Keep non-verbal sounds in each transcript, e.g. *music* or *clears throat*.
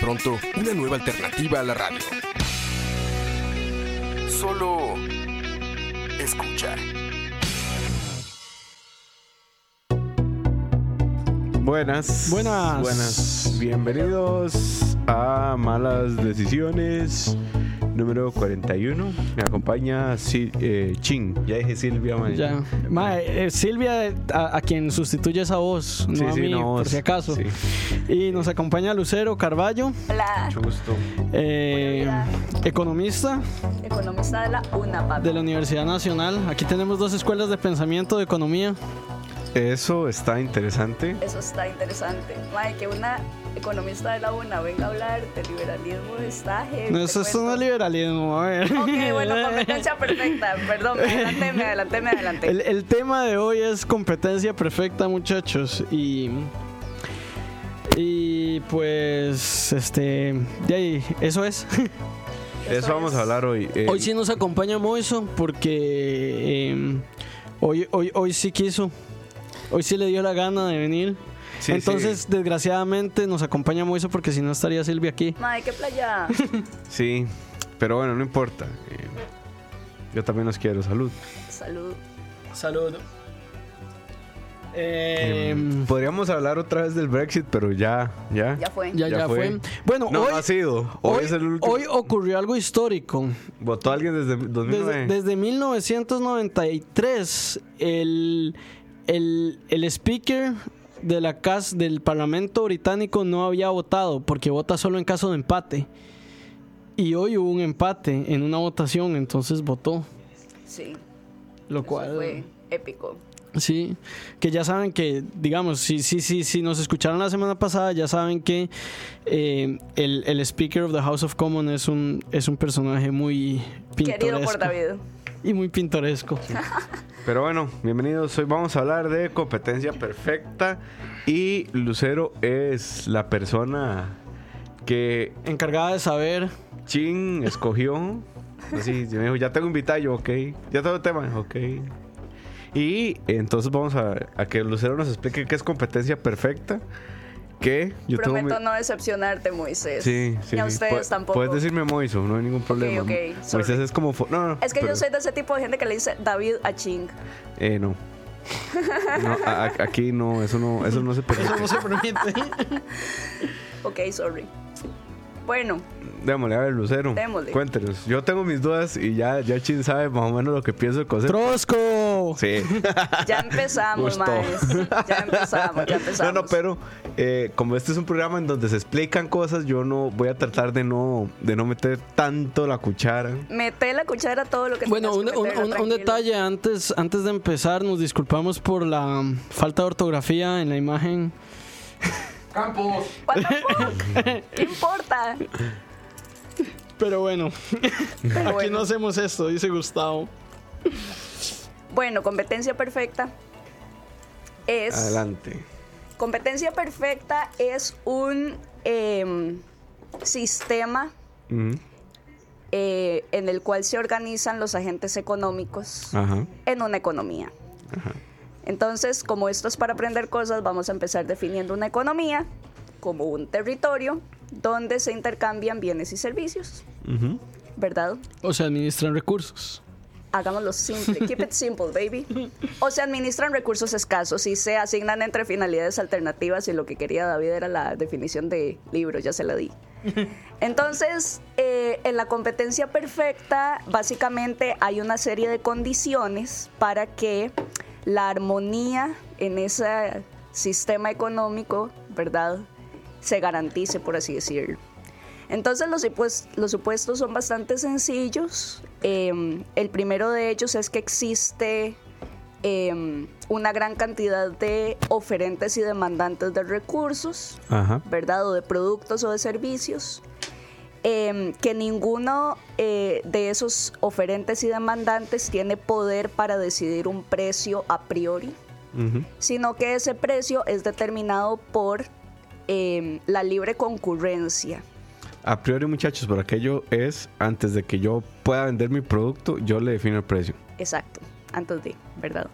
Pronto, una nueva alternativa a la radio. Solo escucha. Buenas. Buenas. Buenas. Bienvenidos a Malas Decisiones número 41. Me acompaña Si- eh, Chin. Ya dije Silvia, man. Ya. Mae, eh, Silvia, a, a quien sustituye esa voz, no Sí, a sí, mí, no, por vos. si acaso. Sí. Y nos acompaña Lucero Carballo, Hola, Mucho gusto. eh, economista economista de la UNA, papi. de la Universidad Nacional. Aquí tenemos dos escuelas de pensamiento de economía. Eso está interesante. Eso está interesante. Mae, que una economista de la UNA venga a hablar de liberalismo está heavy. No, eso, eso no es liberalismo, a ver. Ok, bueno, *laughs* competencia perfecta. Perdón, me adelanté, me adelanté, me adelanté. El, el tema de hoy es competencia perfecta, muchachos. Y. Y pues, este. De ahí, eso es. Eso vamos a hablar hoy. Eh, Hoy sí nos acompaña Moiso porque eh, hoy, hoy, hoy sí quiso. Hoy sí le dio la gana de venir. Sí, Entonces, desgraciadamente, nos acompaña Moiso porque si no estaría Silvia aquí. Mae, qué playa. *laughs* Sí. Pero bueno, no importa. Eh, yo también los quiero. Salud. Salud. Salud. Em, Podríamos hablar otra vez del Brexit, pero ya, ya. Ya fue. ya, ya, ya fue. fue. Bueno, No, hoy, ha sido. Hoy, hoy, es el último. hoy ocurrió algo histórico. Votó alguien desde 2009. Desde, desde 1993, el, el, el speaker de la casa del Parlamento británico no había votado porque vota solo en caso de empate. Y hoy hubo un empate en una votación, entonces votó. Sí. Lo Eso cual. fue épico. Sí, que ya saben que, digamos, si, si, si, si nos escucharon la semana pasada, ya saben que eh, el, el Speaker of the House of Commons es un, es un personaje muy pintoresco. Querido por David. Y muy pintoresco. Pero bueno, bienvenidos. Hoy vamos a hablar de competencia perfecta. Y Lucero es la persona que Encargada de saber. Chin escogió. Así, me dijo, ya tengo invitado, yo, ok. Ya tengo tema, ok. Y entonces vamos a, a que Lucero nos explique qué es competencia perfecta. Que yo. Prometo mi- no decepcionarte, Moisés. Sí, sí. Ni a ustedes tampoco. Puedes decirme Moiso, no hay ningún problema. ok, sorry. Moisés es como. fo- No, no. Es que pero- yo soy de ese tipo de gente que le dice David a Ching. Eh, no. No, a- a- aquí no, eso no, eso no se permite. *laughs* Eso no se permite. *laughs* Ok, sorry. Bueno, Démosle, a ver, Lucero. Démosle. Cuéntenos. Yo tengo mis dudas y ya, ya Chin sabe más o menos lo que pienso del concepto. ¡Trosco! Sí. ya empezamos, maes. Ya empezamos, ya empezamos. *laughs* No, no, pero eh, como este es un programa en donde se explican cosas, yo no voy a tratar de no, de no meter tanto la cuchara. Mete la cuchara todo lo que Bueno, un, que un- detalle antes, antes de empezar, nos disculpamos por la falta de ortografía en la imagen. What the fuck? ¿Qué importa? Pero bueno, Pero aquí bueno. no hacemos esto, dice Gustavo. Bueno, competencia perfecta es. Adelante. Competencia perfecta es un em, sistema eh, en el cual se organizan los agentes económicos Ajá. en una economía. Entonces, como esto es para aprender cosas, vamos a empezar definiendo una economía como un territorio donde se intercambian bienes y servicios. ¿verdad? O sea, administran recursos. Hagámoslo simple, keep it simple, baby. O se administran recursos escasos y se asignan entre finalidades alternativas y lo que quería David era la definición de libro, ya se la di. Entonces, eh, en la competencia perfecta, básicamente hay una serie de condiciones para que la armonía en ese sistema económico, ¿verdad?, se garantice, por así decirlo. Entonces los, los supuestos son bastante sencillos. Eh, el primero de ellos es que existe em, una gran cantidad de oferentes y demandantes de recursos, Ajá. ¿verdad? O de productos o de servicios, em, que ninguno eh, de esos oferentes y demandantes tiene poder para decidir un precio a priori, sino que ese precio es determinado por em, la libre concurrencia. A priori, muchachos, por aquello es antes de que yo pueda vender mi producto, yo le defino el precio. Exacto, antes de, ¿verdad?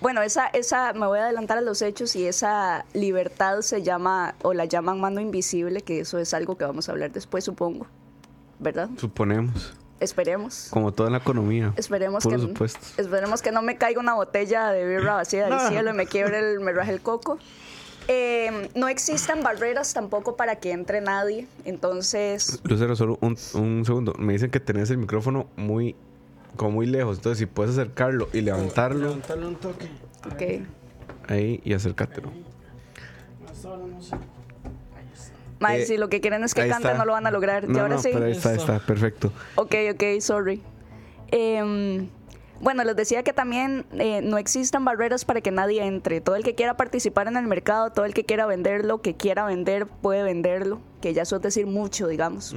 Bueno, esa, esa, me voy a adelantar a los hechos y esa libertad se llama, o la llaman mano invisible, que eso es algo que vamos a hablar después, supongo, ¿verdad? Suponemos. Esperemos. Como toda la economía. Esperemos Por que, supuesto. esperemos que no me caiga una botella de birra vacía del *laughs* No. cielo y me quiebre el, me raje el coco. Em, no existen barreras tampoco para que entre nadie, entonces Lucero, solo un, un segundo. Me dicen que tenés el micrófono muy, como muy lejos. Entonces, si puedes acercarlo y levantarlo Levantarle un toque. ok. ahí y acércatelo. Mae, Eh, si lo que quieren es que ahí cante, está. no lo van a lograr. y No, ahora no, sí. pero ahí está, perfecto. Ok, ok, sorry. Em, bueno, les decía que también eh, no existen barreras para que nadie entre. Todo el que quiera participar en el mercado, todo el que quiera venderlo, que quiera vender, puede venderlo. Que ya es decir mucho, digamos.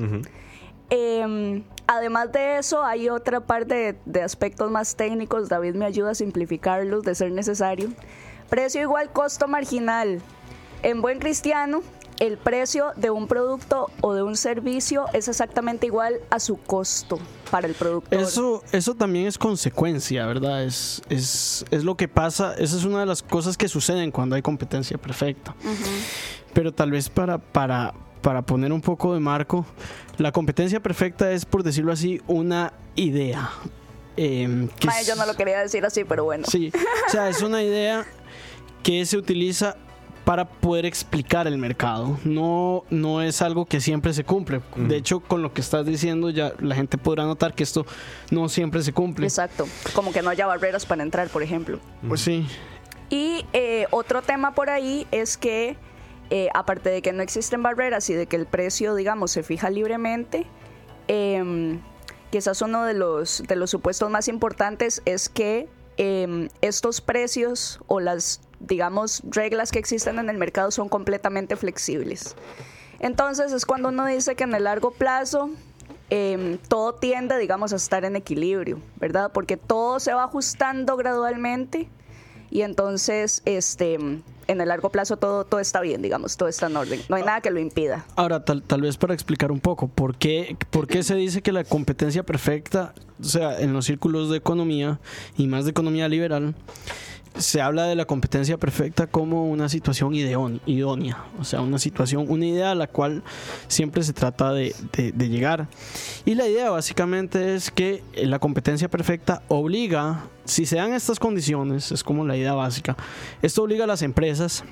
Además de eso, hay otra parte de, de aspectos más técnicos. David me ayuda a simplificarlos de ser necesario. Precio igual costo marginal. En buen cristiano, el precio de un producto o de un servicio es exactamente igual a su costo para el productor. Eso, eso también es consecuencia, ¿verdad? Es, es, es lo que pasa, esa es una de las cosas que suceden cuando hay competencia perfecta. Pero tal vez para, para, para poner un poco de marco, la competencia perfecta es, por decirlo así, una idea. que Mae, yo no lo quería decir así, pero bueno. Sí, o sea, es una idea que se utiliza para poder explicar el mercado. No, no es algo que siempre se cumple. De hecho, con lo que estás diciendo, ya la gente podrá notar que esto no siempre se cumple. Exacto. Como que no haya barreras para entrar, por ejemplo. Pues sí. Y eh, otro tema por ahí es que, eh, aparte de que no existen barreras y de que el precio, digamos, se fija libremente, em, quizás uno de los, de los supuestos más importantes es que em, estos precios o las, digamos, reglas que existen en el mercado son completamente flexibles. Entonces es cuando uno dice que en el largo plazo em, todo tiende, digamos, a estar en equilibrio, ¿verdad? Porque todo se va ajustando gradualmente y entonces, este, en el largo plazo todo, todo está bien, digamos, todo está en orden. No hay nada que lo impida. Ahora, tal, tal vez para explicar un poco, ¿por qué, ¿por qué se dice que la competencia perfecta, o sea, en los círculos de economía y más de economía liberal, se habla de la competencia perfecta como una situación ideón- idónea, o sea, una situación, una idea a la cual siempre se trata de, de- de llegar. Y la idea básicamente es que la competencia perfecta obliga, si se dan estas condiciones, es como la idea básica, esto obliga a las empresas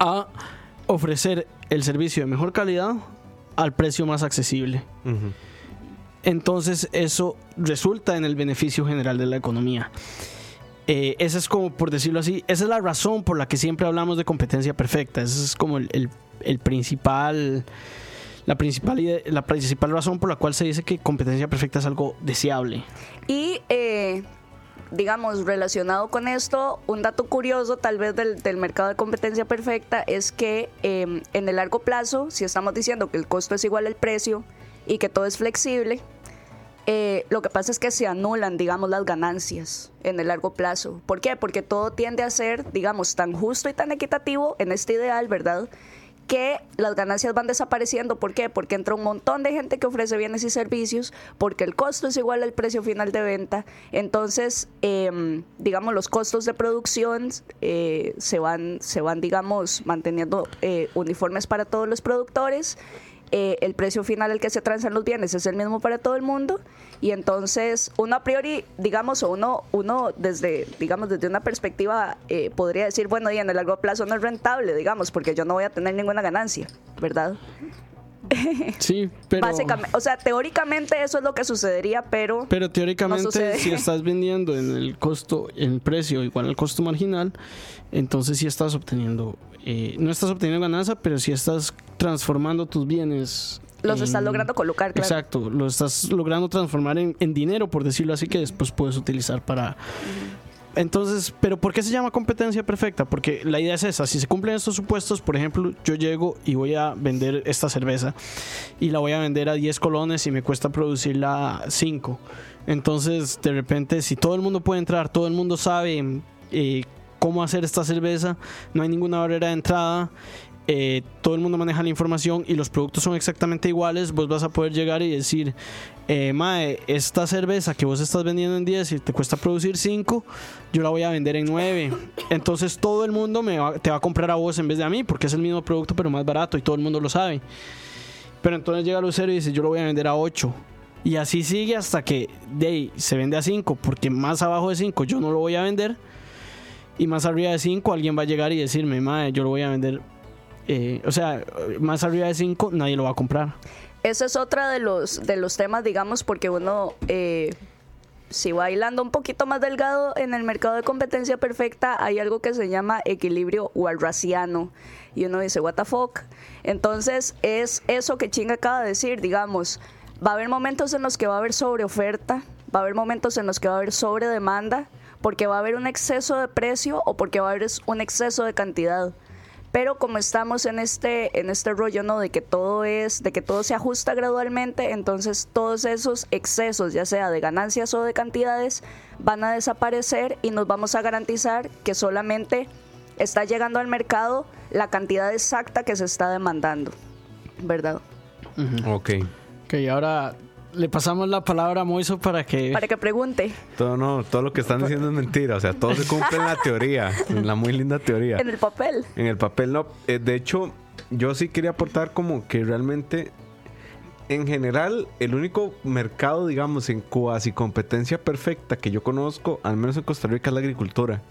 a ofrecer el servicio de mejor calidad al precio más accesible. Entonces eso resulta en el beneficio general de la economía. Eh, esa es como, por decirlo así, esa es la razón por la que siempre hablamos de competencia perfecta. Esa es como el, el- principal, la principal, la principal razón por la cual se dice que competencia perfecta es algo deseable. Y, eh, digamos, relacionado con esto, un dato curioso tal vez del, del mercado de competencia perfecta es que eh, en el largo plazo, si estamos diciendo que el costo es igual al precio y que todo es flexible, eh, lo que pasa es que se anulan, digamos, las ganancias en el largo plazo. ¿Por qué? Porque todo tiende a ser, digamos, tan justo y tan equitativo en este ideal, ¿verdad? que las ganancias van desapareciendo. ¿Por qué? Porque entra un montón de gente que ofrece bienes y servicios, porque el costo es igual al precio final de venta. Entonces, em, digamos, los costos de producción eh, se, van, se van, digamos, manteniendo eh, uniformes para todos los productores. Eh, el precio final al que se transan los bienes es el mismo para todo el mundo. Y entonces uno a priori digamos o uno uno desde digamos desde una perspectiva eh, podría decir bueno y en el largo plazo no es rentable digamos porque yo no voy a tener ninguna ganancia verdad *laughs* Sí, pero. Básicamente, o sea, teóricamente eso es lo que sucedería, pero, Pero teóricamente, si estás vendiendo en el costo, en el precio igual al costo marginal, entonces sí estás obteniendo, eh, no estás obteniendo ganancia, pero sí estás transformando tus bienes. los estás logrando colocar, claro. Exacto, lo estás logrando transformar en, en dinero, por decirlo así, que después puedes utilizar para... Entonces, ¿pero por qué se llama competencia perfecta? Porque la idea es esa, si se cumplen estos supuestos, por ejemplo, yo llego y voy a vender esta cerveza y la voy a vender a 10 colones y me cuesta producirla 5. Entonces, de repente, si todo el mundo puede entrar, todo el mundo sabe eh, cómo hacer esta cerveza, no hay ninguna barrera de entrada, eh, todo el mundo maneja la información y los productos son exactamente iguales, vos vas a poder llegar y decir, eh, Mae, esta cerveza que vos estás vendiendo en 10 y te cuesta producir 5, yo la voy a vender en 9. Entonces todo el mundo te va a comprar a vos en vez de a mí, porque es el mismo producto pero más barato y todo el mundo lo sabe. Pero entonces llega Lucero y dice, yo lo voy a vender a 8. Y así sigue hasta que de se vende a 5, porque más abajo de 5 yo no lo voy a vender. Y más arriba de 5 alguien va a llegar y decirme, Mae, yo lo voy a vender. Eh, o sea, más arriba de 5 nadie lo va a comprar. Ese es otro de los, de los temas, digamos, porque uno, eh, si va bailando un poquito más delgado en el mercado de competencia perfecta, hay algo que se llama equilibrio walrasiano. Y uno dice, what the fuck. Entonces, es eso que Ching acaba de decir, digamos, va a haber momentos en los que va a haber sobreoferta, va a haber momentos en los que va a haber sobredemanda, porque va a haber un exceso de precio o porque va a haber un exceso de cantidad. Pero como estamos en este, en este rollo, ¿no? De que todo es, de que todo se ajusta gradualmente, entonces todos esos excesos, ya sea de ganancias o de cantidades, van a desaparecer y nos vamos a garantizar que solamente está llegando al mercado la cantidad exacta que se está demandando. ¿Verdad? Ok. Ok, ahora le pasamos la palabra a Moiso para que... Para que pregunte. Todo, no, todo lo que están diciendo es mentira. O sea, todo se cumple en la *laughs* teoría. En la muy linda teoría. En el papel. En el papel no. Eh, de hecho, yo sí quería aportar como que realmente, en general, el único mercado, digamos, en cuasi competencia perfecta que yo conozco, al menos en Costa Rica, es la agricultura.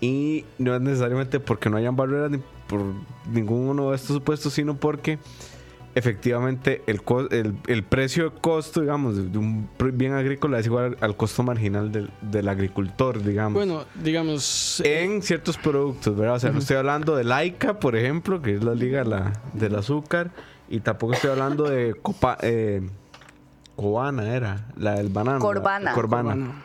Y no es necesariamente porque no hayan barreras ni por ninguno de estos supuestos, sino porque efectivamente el, co- el, el precio de costo, digamos, de un bien agrícola es igual al costo marginal del, del agricultor, digamos Bueno, digamos... eh, en ciertos productos, ¿verdad? O sea, no estoy hablando de Laika, por ejemplo, que es la liga la- del azúcar, y tampoco estoy hablando de Copa, eh, Cobana, era, la del banano. Corbana. la- Corbana.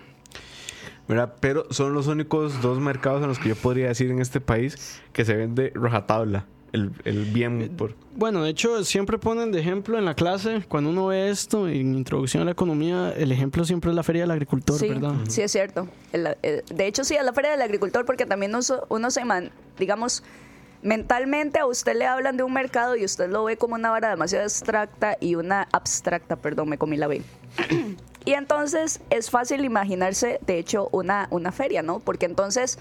¿verdad? Pero son los únicos dos mercados en los que yo podría decir en este país que se vende rajatabla, el, el bien por... Bueno, de hecho, siempre ponen de ejemplo en la clase, cuando uno ve esto, en Introducción a la Economía, el ejemplo siempre es la Feria del Agricultor, Sí, ¿verdad? sí es cierto. El- el- de hecho, sí, es la feria del agricultor porque también uno, uno se, man- digamos, mentalmente a usted le hablan de un mercado y usted lo ve como una vara demasiado abstracta y una abstracta, perdón, me comí la B. *clears throat* y entonces es fácil imaginarse, de hecho, una, una feria, ¿no? Porque entonces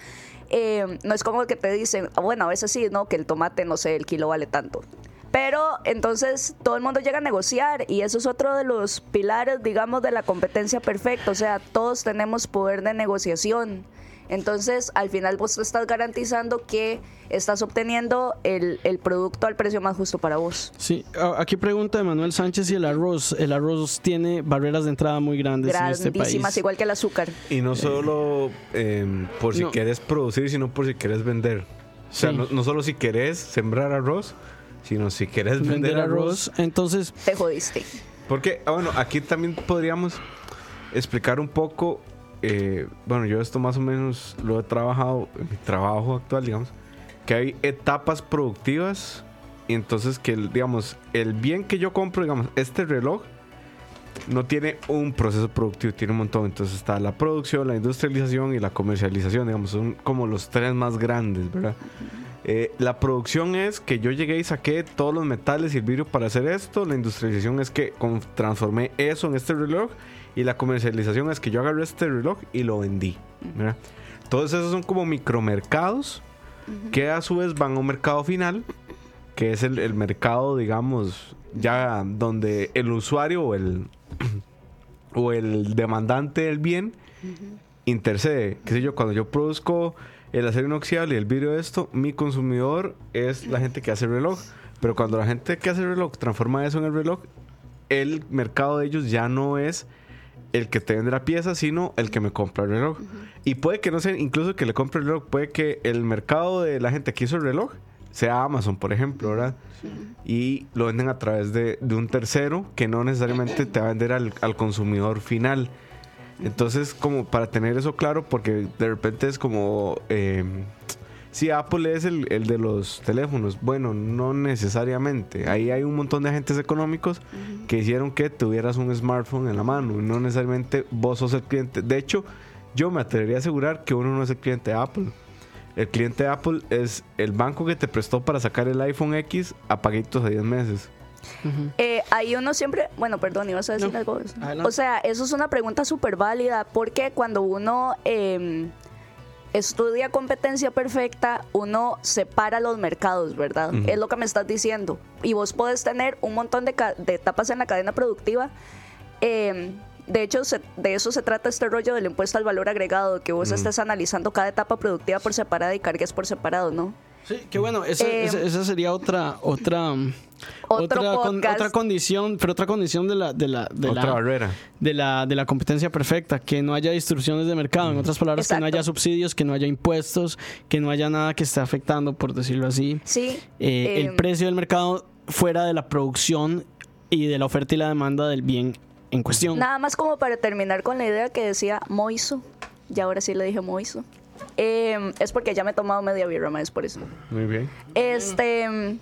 eh, no es como que te dicen, "Ah, bueno, a veces sí, ¿no? Que el tomate, no sé, el kilo vale tanto. Pero entonces todo el mundo llega a negociar y eso es otro de los pilares, digamos, de la competencia perfecta. O sea, todos tenemos poder de negociación. Entonces, al final vos te estás garantizando que estás obteniendo el, el producto al precio más justo para vos. Sí, aquí pregunta Manuel Sánchez si el arroz, el arroz tiene barreras de entrada muy grandes en este Grandísimas, país. igual que el azúcar. Y no solo eh, por si No. quieres producir, sino por si quieres vender. O sea, Sí. no, no solo si querés sembrar arroz, sino si quieres vender, Vender arroz. arroz, entonces, Te jodiste. Porque, ah, bueno, aquí también podríamos explicar un poco. Eh, bueno, yo esto más o menos lo he trabajado en mi trabajo actual, digamos. Que hay etapas productivas. Y entonces, que digamos, el bien que yo compro, digamos, este reloj no tiene un proceso productivo, tiene un montón. Entonces está la producción, la industrialización y la comercialización, digamos, son como los tres más grandes, ¿verdad? Eh, la producción es que yo llegué y saqué todos los metales y el vidrio para hacer esto. La industrialización es que transformé eso en este reloj. Y la comercialización es que yo agarré este reloj y lo vendí. ¿verdad? Todos esos son como micromercados que a su vez van a un mercado final, que es el, el mercado, digamos, ya donde el usuario o el, *clears throat* o el demandante del bien intercede. Qué sé yo, cuando yo produzco el acero inoxidable y el vidrio de esto, mi consumidor es la gente que hace el reloj. Pero cuando la gente que hace el reloj transforma eso en el reloj, el mercado de ellos ya no es el que te vende la pieza, sino el que me compra el reloj. Y puede que no sea incluso que le compre el reloj, puede que el mercado de la gente que hizo el reloj sea Amazon, por ejemplo, ¿verdad? Y lo venden a través de, de un tercero que no necesariamente te va a vender al, al consumidor final. Entonces, como para tener eso claro, porque de repente es como... Eh, si Apple es el, el, de los teléfonos, bueno, no necesariamente. Ahí hay un montón de agentes económicos que hicieron que tuvieras un smartphone en la mano. No necesariamente vos sos el cliente. De hecho, yo me atrevería a asegurar que uno no es el cliente de Apple. El cliente de Apple es el banco que te prestó para sacar el iPhone X a paguitos de 10 meses. Uh -huh. eh, ahí uno siempre, bueno, perdón, ibas a decir no. algo. Adelante. O sea, eso es una pregunta súper válida porque cuando uno eh, estudia competencia perfecta, uno separa los mercados, ¿verdad? Uh -huh. Es lo que me estás diciendo. Y vos podés tener un montón de, de etapas en la cadena productiva. Eh, de hecho, se, de eso se trata este rollo del impuesto al valor agregado, que vos uh -huh. estés analizando cada etapa productiva por separada y cargues por separado, ¿no? Sí, que bueno, esa, eh, esa, esa, sería otra otra otra, con, otra condición, pero otra condición de la de la de otra la barrera de la de la competencia perfecta, que no haya distorsiones de mercado, en otras palabras, Exacto. que no haya subsidios, que no haya impuestos, que no haya nada que esté afectando, por decirlo así, sí, eh, eh, el precio del mercado fuera de la producción y de la oferta y la demanda del bien en cuestión. Nada más como para terminar con la idea que decía Moiso, y ahora sí le dije Moiso. Eh, es porque ya me he tomado media birra más por eso. Muy bien. Este,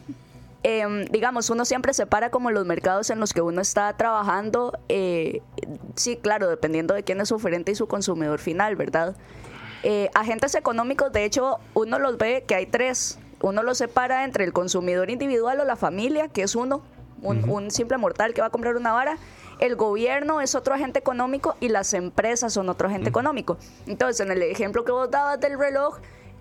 eh, digamos, uno siempre separa como los mercados en los que uno está trabajando. Eh, sí, claro, dependiendo de quién es su oferente y su consumidor final, ¿verdad? Eh, agentes económicos, de hecho, uno los ve que hay tres. Uno los separa entre el consumidor individual o la familia, que es uno, un, uh -huh. un simple mortal que va a comprar una vara el gobierno es otro agente económico y las empresas son otro agente económico. Entonces, en el ejemplo que vos dabas del reloj,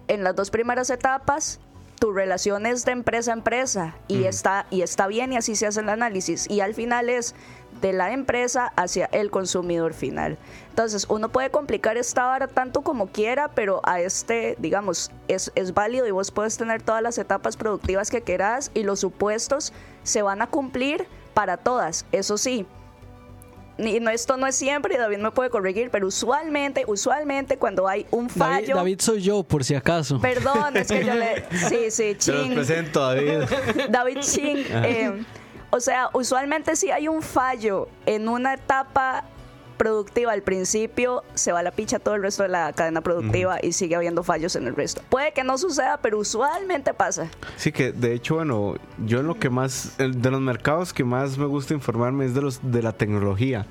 en las dos primeras etapas, tu relación es de empresa a empresa y, mm. está, y está bien y así se hace el análisis. Y al final es de la empresa hacia el consumidor final. Entonces, uno puede complicar esta vara tanto como quiera, pero a este, digamos, es, es válido y vos puedes tener todas las etapas productivas que quieras y los supuestos se van a cumplir para todas. Eso sí, y no, esto no es siempre, y David me puede corregir, pero usualmente, usualmente cuando hay un fallo. David, David soy yo, por si acaso. Perdón, es que yo le. *laughs* Sí, sí, Ching. Te presento, David. *laughs* David Ching. Eh, o sea, usualmente si hay un fallo en una etapa productiva al principio, se va a la picha todo el resto de la cadena productiva uh -huh. y sigue habiendo fallos en el resto. Puede que no suceda, pero usualmente pasa. Sí, que de hecho, bueno, yo en lo que más, de los mercados que más me gusta informarme es de los de la tecnología.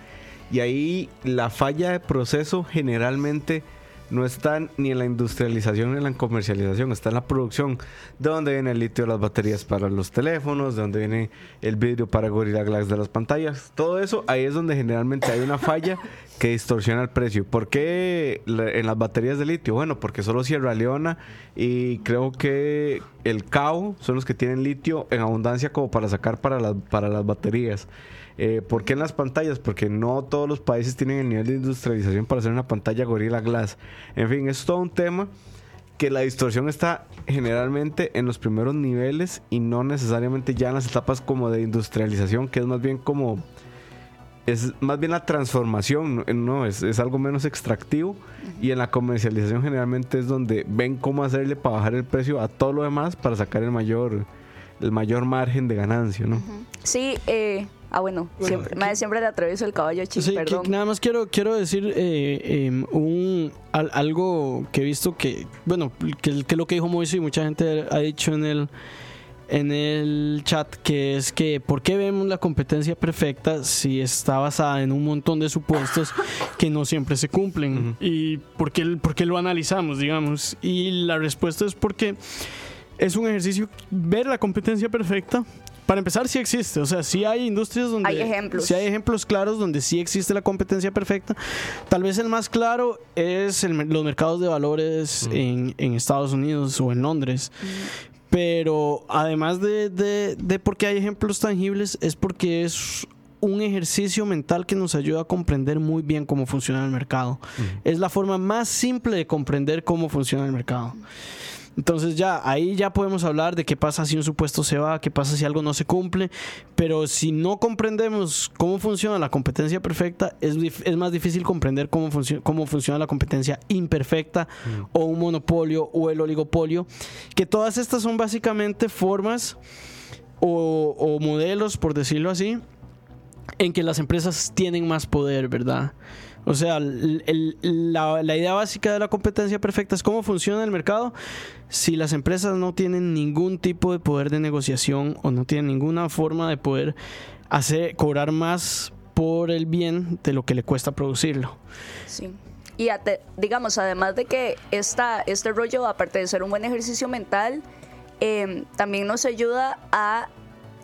Y ahí la falla de proceso generalmente no está ni en la industrialización ni en la comercialización, está en la producción. De donde viene el litio de las baterías para los teléfonos, de donde viene el vidrio para Gorilla Glass de las pantallas. Todo eso, ahí es donde generalmente hay una falla que distorsiona el precio. ¿Por qué en las baterías de litio? Bueno, porque solo Sierra Leona y creo que el CAO son los que tienen litio en abundancia como para sacar para las, para las baterías. Eh, ¿Por qué en las pantallas? Porque no todos los países tienen el nivel de industrialización para hacer una pantalla Gorilla Glass. En fin, es todo un tema que la distorsión está generalmente en los primeros niveles y no necesariamente ya en las etapas como de industrialización, que es más bien como es más bien la transformación, no, es, es, algo menos extractivo y en la comercialización generalmente es donde ven cómo hacerle para bajar el precio a todo lo demás para sacar el mayor el mayor margen de ganancia, ¿no? Sí, eh, Ah, bueno, bueno siempre, más siempre le atravieso el caballo ching, sí, perdón. Que, nada más quiero, quiero decir eh, eh, un, al, algo que he visto que, bueno, que, que lo que dijo Moisés y mucha gente ha dicho en el, en el chat, que es que ¿por qué vemos la competencia perfecta si está basada en un montón de supuestos que no siempre se cumplen? Uh -huh. ¿Y por qué, por qué lo analizamos, digamos? Y la respuesta es porque es un ejercicio ver la competencia perfecta para empezar, sí existe. O sea, sí hay industrias donde. Hay ejemplos. Sí hay ejemplos claros donde sí existe la competencia perfecta. Tal vez el más claro es el, los mercados de valores mm. en, en, Estados Unidos o en Londres. Mm. Pero además de, de, de porque hay ejemplos tangibles, es porque es un ejercicio mental que nos ayuda a comprender muy bien cómo funciona el mercado. Mm. Es la forma más simple de comprender cómo funciona el mercado. Entonces ya, ahí ya podemos hablar de qué pasa si un supuesto se va, qué pasa si algo no se cumple, pero si no comprendemos cómo funciona la competencia perfecta, es, es más difícil comprender cómo, funcio- cómo funciona la competencia imperfecta o un monopolio o el oligopolio, que todas estas son básicamente formas o, o modelos, por decirlo así, en que las empresas tienen más poder, ¿verdad? O sea, la idea básica de la competencia perfecta es cómo funciona el mercado si las empresas no tienen ningún tipo de poder de negociación o no tienen ninguna forma de poder hacer cobrar más por el bien de lo que le cuesta producirlo. Sí. Y ate- digamos, además de que esta, este rollo, aparte de ser un buen ejercicio mental, eh, también nos ayuda a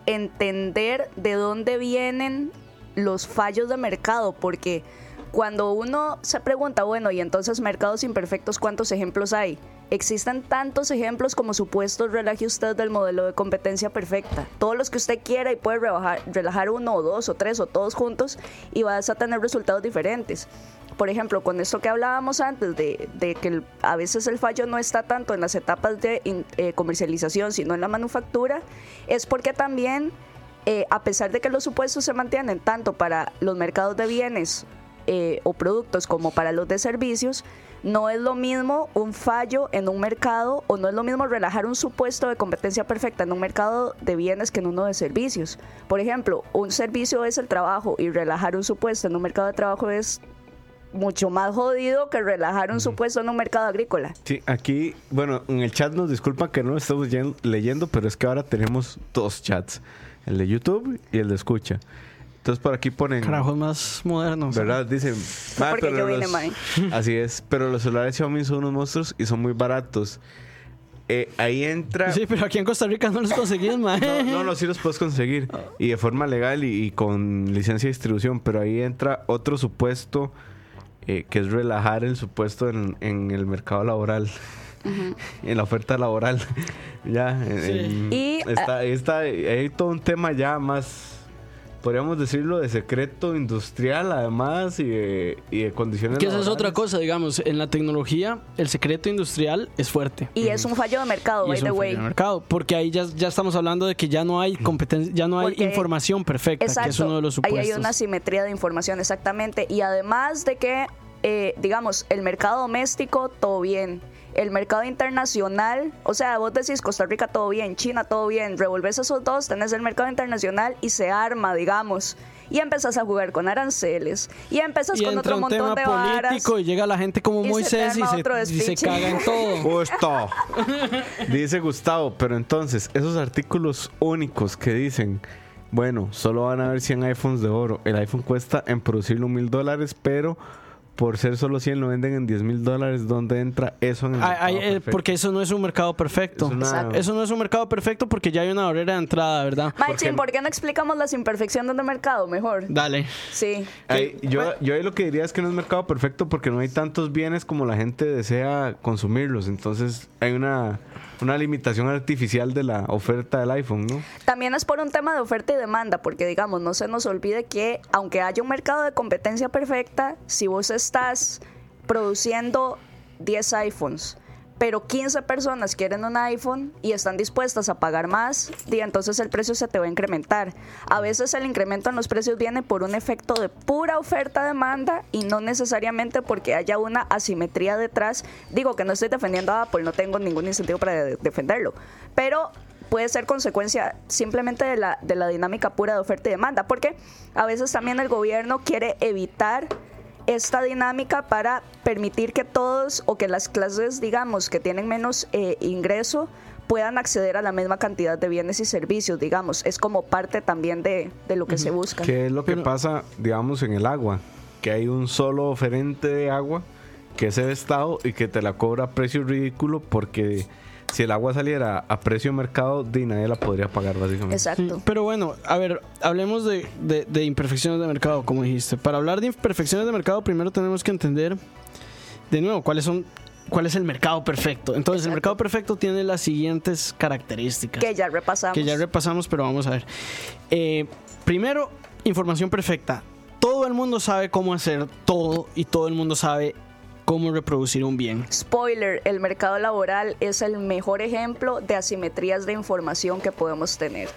entender de dónde vienen los fallos de mercado, porque cuando uno se pregunta, bueno, y entonces mercados imperfectos, ¿cuántos ejemplos hay? Existen tantos ejemplos como supuestos, relaje usted del modelo de competencia perfecta. Todos los que usted quiera y puede rebajar, relajar uno o dos o tres o todos juntos y vas a tener resultados diferentes. Por ejemplo, con esto que hablábamos antes de, que a veces el fallo no está tanto en las etapas de eh, comercialización, sino en la manufactura, es porque también, eh, a pesar de que los supuestos se mantienen tanto para los mercados de bienes eh, o productos como para los de servicios, no es lo mismo un fallo en un mercado o no es lo mismo relajar un supuesto de competencia perfecta en un mercado de bienes que en uno de servicios. Por ejemplo, un servicio es el trabajo y relajar un supuesto en un mercado de trabajo es mucho más jodido que relajar un supuesto en un mercado agrícola. Sí, aquí, bueno, en el chat nos disculpan que no lo estamos yen- leyendo, pero es que ahora tenemos dos chats, el de YouTube y el de escucha. Entonces por aquí ponen, Carajos más modernos. ¿verdad? Dicen, "Ma, Porque pero yo vine, los- mae". *laughs* Así es, pero los celulares Xiaomi son unos monstruos y son muy baratos. Eh, ahí entra... Sí, pero aquí en Costa Rica no los conseguimos, man. *laughs* No, no, no, sí los puedes conseguir. Y de forma legal y, y con licencia de distribución. Pero ahí entra otro supuesto eh, que es relajar el supuesto en, en el mercado laboral. *laughs* En la oferta laboral. ya. Sí. en- Y, está, ahí está, hay todo un tema ya más. Podríamos decirlo de secreto industrial, además, y de, y de condiciones. Que esa es otra cosa, digamos, en la tecnología el secreto industrial es fuerte. Y es un fallo de mercado, Y by es the un way. fallo de mercado, porque ahí ya, ya estamos hablando de que ya no hay competencia, ya no hay Porque- información perfecta, que es uno de los ahí supuestos. hay una simetría de información, exactamente. Y además de que, eh, digamos, el mercado doméstico, todo bien. El mercado internacional, o sea, vos decís Costa Rica todo bien, China todo bien, revolves esos dos, tenés el mercado internacional y se arma, digamos. Y empezás a jugar con aranceles. Y empezás y con entra otro un montón tema de varas. político y llega la gente como y se te Moisés y se, y se caga en todo. *laughs* Justo. *laughs* Dice Gustavo, pero entonces, esos artículos únicos que dicen, bueno, solo van a haber 100 iPhones de oro. El iPhone cuesta en producirlo mil dólares, pero por ser solo 100 lo venden en 10 mil dólares. ¿Dónde entra eso en el mercado ay, eh, porque eso no es un mercado perfecto. Es una- Exacto. Eso no es un mercado perfecto porque ya hay una barrera de entrada, ¿verdad? Machín, ¿por qué no explicamos las imperfecciones del mercado mejor? Dale. Sí. Yo, yo ahí lo que diría es que no es mercado perfecto porque no hay tantos bienes como la gente desea consumirlos. Entonces hay una, una limitación artificial de la oferta del iPhone, ¿no? También es por un tema de oferta y demanda, porque digamos, no se nos olvide que aunque haya un mercado de competencia perfecta, si vos estás produciendo 10 iPhones, pero 15 personas quieren un iPhone y están dispuestas a pagar más, entonces el precio se te va a incrementar. A veces el incremento en los precios viene por un efecto de pura oferta-demanda y no necesariamente porque haya una asimetría detrás. Digo que no estoy defendiendo a Apple, no tengo ningún incentivo para de- defenderlo, pero puede ser consecuencia simplemente de la, de la dinámica pura de oferta y demanda, porque a veces también el gobierno quiere evitar esta dinámica para permitir que todos o que las clases, digamos, que tienen menos eh, ingreso puedan acceder a la misma cantidad de bienes y servicios, digamos. Es como parte también de, de lo que se busca. ¿Qué es lo que Pero- pasa, digamos, en el agua? Que hay un solo oferente de agua que es el Estado y que te la cobra a precio ridículo porque si el agua saliera a precio mercado, de nadie la podría pagar, básicamente. Exacto. Sí, pero bueno, a ver, hablemos de, de- de imperfecciones de mercado, como dijiste. Para hablar de imperfecciones de mercado, primero tenemos que entender, de nuevo, cuáles son, cuál es el mercado perfecto. Entonces, el mercado perfecto tiene las siguientes características. Que ya repasamos. que ya repasamos, pero vamos a ver. Eh, primero, información perfecta. Todo el mundo sabe cómo hacer todo y todo el mundo sabe cómo reproducir un bien. Spoiler, el mercado laboral es el mejor ejemplo de asimetrías de información que podemos tener.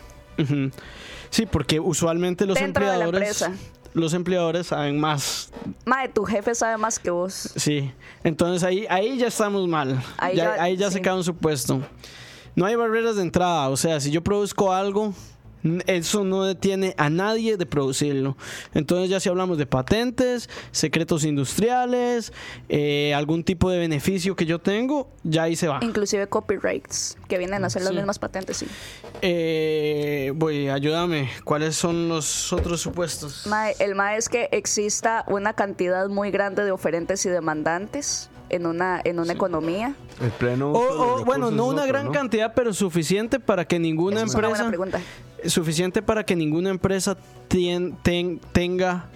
Sí, porque usualmente los Dentro de la empleadores empresa. los empleadores saben más. Mae, tu jefe sabe más que vos. Sí. Entonces ahí ahí ya estamos mal. Ahí ya, ya- ahí ya se queda en su puesto. No hay barreras de entrada, o sea, si yo produzco algo, eso no detiene a nadie de producirlo. Entonces ya si hablamos de patentes, secretos industriales, eh, algún tipo de beneficio que yo tengo, ya ahí se va. Inclusive copyrights, que vienen a ser las Sí. mismas patentes, sí. Eh, voy, ayúdame. ¿Cuáles son los otros supuestos? Mae, el mae es que exista una cantidad muy grande de oferentes y demandantes en una, en una economía. El pleno. O- o, bueno, no una otro, gran ¿no? cantidad, pero suficiente para que ninguna Esa es una buena empresa pregunta. Suficiente para que ninguna empresa ten- tenga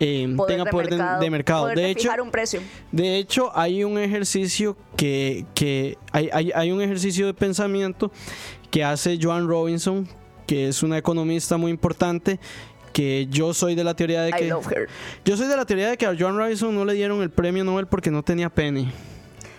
eh, Poder tenga de poder mercado, de mercado. poder De de hecho, fijar un precio. de hecho, hay un ejercicio que, que hay, hay, hay un ejercicio de pensamiento que hace Joan Robinson, que es una economista muy importante, que yo soy de la teoría de I que yo soy de la teoría de que a Joan Robinson no le dieron el premio Nobel porque no tenía pene.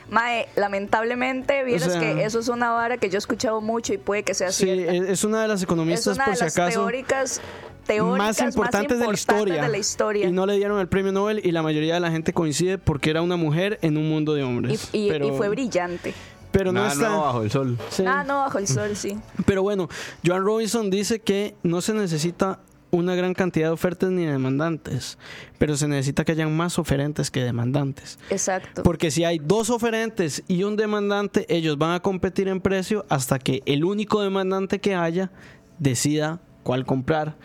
Mae, lamentablemente, vieras sea- que eso es una vara que yo he escuchado mucho y puede que sea Sí, cierta. es es una de las es economistas una por de si las acaso teóricas, teóricas más importantes, de, la historia, de la historia. Y no le dieron el premio Nobel y la mayoría de la gente coincide porque era una mujer en un mundo de Y, hombres. y- pero, y fue brillante. pero no Nada está. nuevo bajo el sol. sí. Ah, no, bajo el sol, sí. Pero bueno, Joan Robinson dice que no se necesita una gran cantidad de ofertas ni demandantes, pero se necesita que hayan más oferentes que demandantes. Exacto. Porque si hay dos oferentes y un demandante, ellos van a competir en precio hasta que el único demandante que haya decida cuál comprar.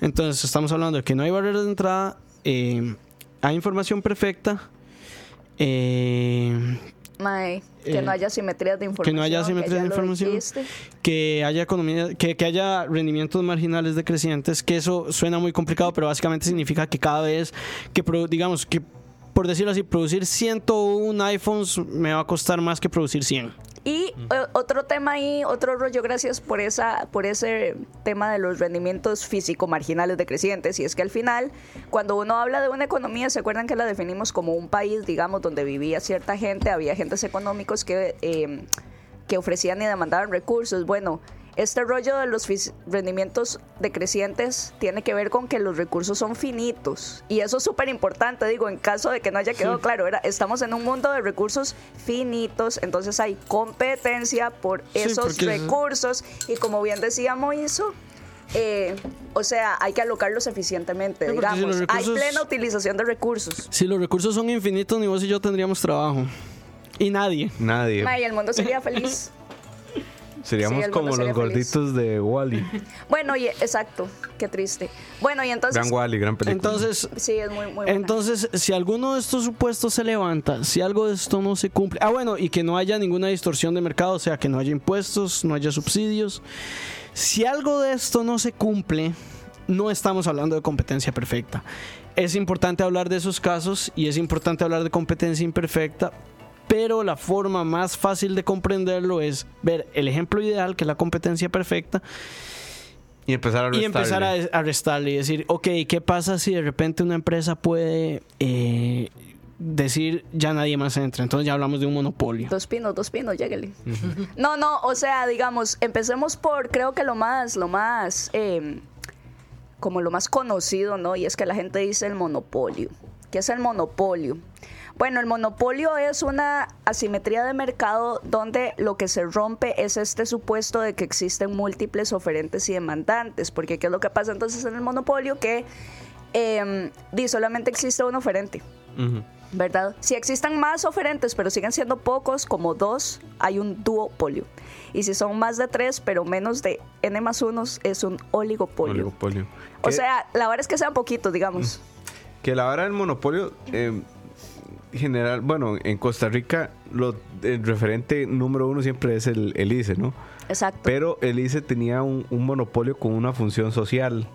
Entonces estamos hablando de que no hay barreras de entrada, eh, hay información perfecta, eh, Mae, que Eh, no haya simetrías de información. que no haya simetrías de información. que haya economía, que, que haya rendimientos marginales decrecientes, que eso suena muy complicado, pero básicamente significa que cada vez que, digamos, que por decirlo así, producir 101 iPhones me va a costar más que producir 100. Y eh, otro tema ahí, otro rollo, gracias por esa, por ese tema de los rendimientos físico marginales decrecientes. Y es que al final, cuando uno habla de una economía, se acuerdan que la definimos como un país, digamos, donde vivía cierta gente, había agentes económicos que, eh, que ofrecían y demandaban recursos. Bueno, este rollo de los rendimientos decrecientes tiene que ver con que los recursos son finitos. Y eso es súper importante, digo, en caso de que no haya quedado claro, era, estamos en un mundo de recursos finitos, entonces hay competencia por esos recursos. Y como bien decía Moiso, eh, o sea, hay que alocarlos eficientemente, Sí, porque si digamos. recursos- Hay plena utilización de recursos. Si los recursos son infinitos, ni vos y yo tendríamos trabajo. Y nadie. Nadie. Ma, y el mundo sería feliz. *laughs* Seríamos Sí, como los feliz. gorditos de Wally. *laughs* Bueno, y exacto, qué triste. Bueno, y entonces... Gran Wally, gran película. Entonces, Sí, es muy, muy entonces, si alguno de estos supuestos se levanta, si algo de esto no se cumple, ah, bueno, y que no haya ninguna distorsión de mercado, o sea, que no haya impuestos, no haya subsidios, si algo de esto no se cumple, no estamos hablando de competencia perfecta. Es importante hablar de esos casos y es importante hablar de competencia imperfecta, pero la forma más fácil de comprenderlo es ver el ejemplo ideal, que es la competencia perfecta, y empezar a y empezar a, a restarle y decir, ok, ¿qué pasa si de repente una empresa puede eh, decir ya nadie más entra? Entonces ya hablamos de un monopolio. Dos pinos, dos pinos, lléguele. No, no, o sea, digamos, empecemos por, creo que lo más, lo más, eh, como lo más conocido, ¿no? Y es que la gente dice el monopolio. ¿Qué es el monopolio? Bueno, el monopolio es una asimetría de mercado donde lo que se rompe es este supuesto de que existen múltiples oferentes y demandantes. Porque ¿qué es lo que pasa entonces en el monopolio? Que eh, solamente existe un oferente. ¿verdad? Si existen más oferentes, pero siguen siendo pocos, como dos, hay un duopolio. Y si son más de tres, pero menos de n más unos, es un oligopolio. Oligopolio. O sea, la verdad es que sean poquitos, digamos. Que la hora del monopolio, eh, general, bueno, en Costa Rica, lo, el referente número uno siempre es el, el ICE, ¿no? Exacto. Pero el ICE tenía un, un monopolio con una función social.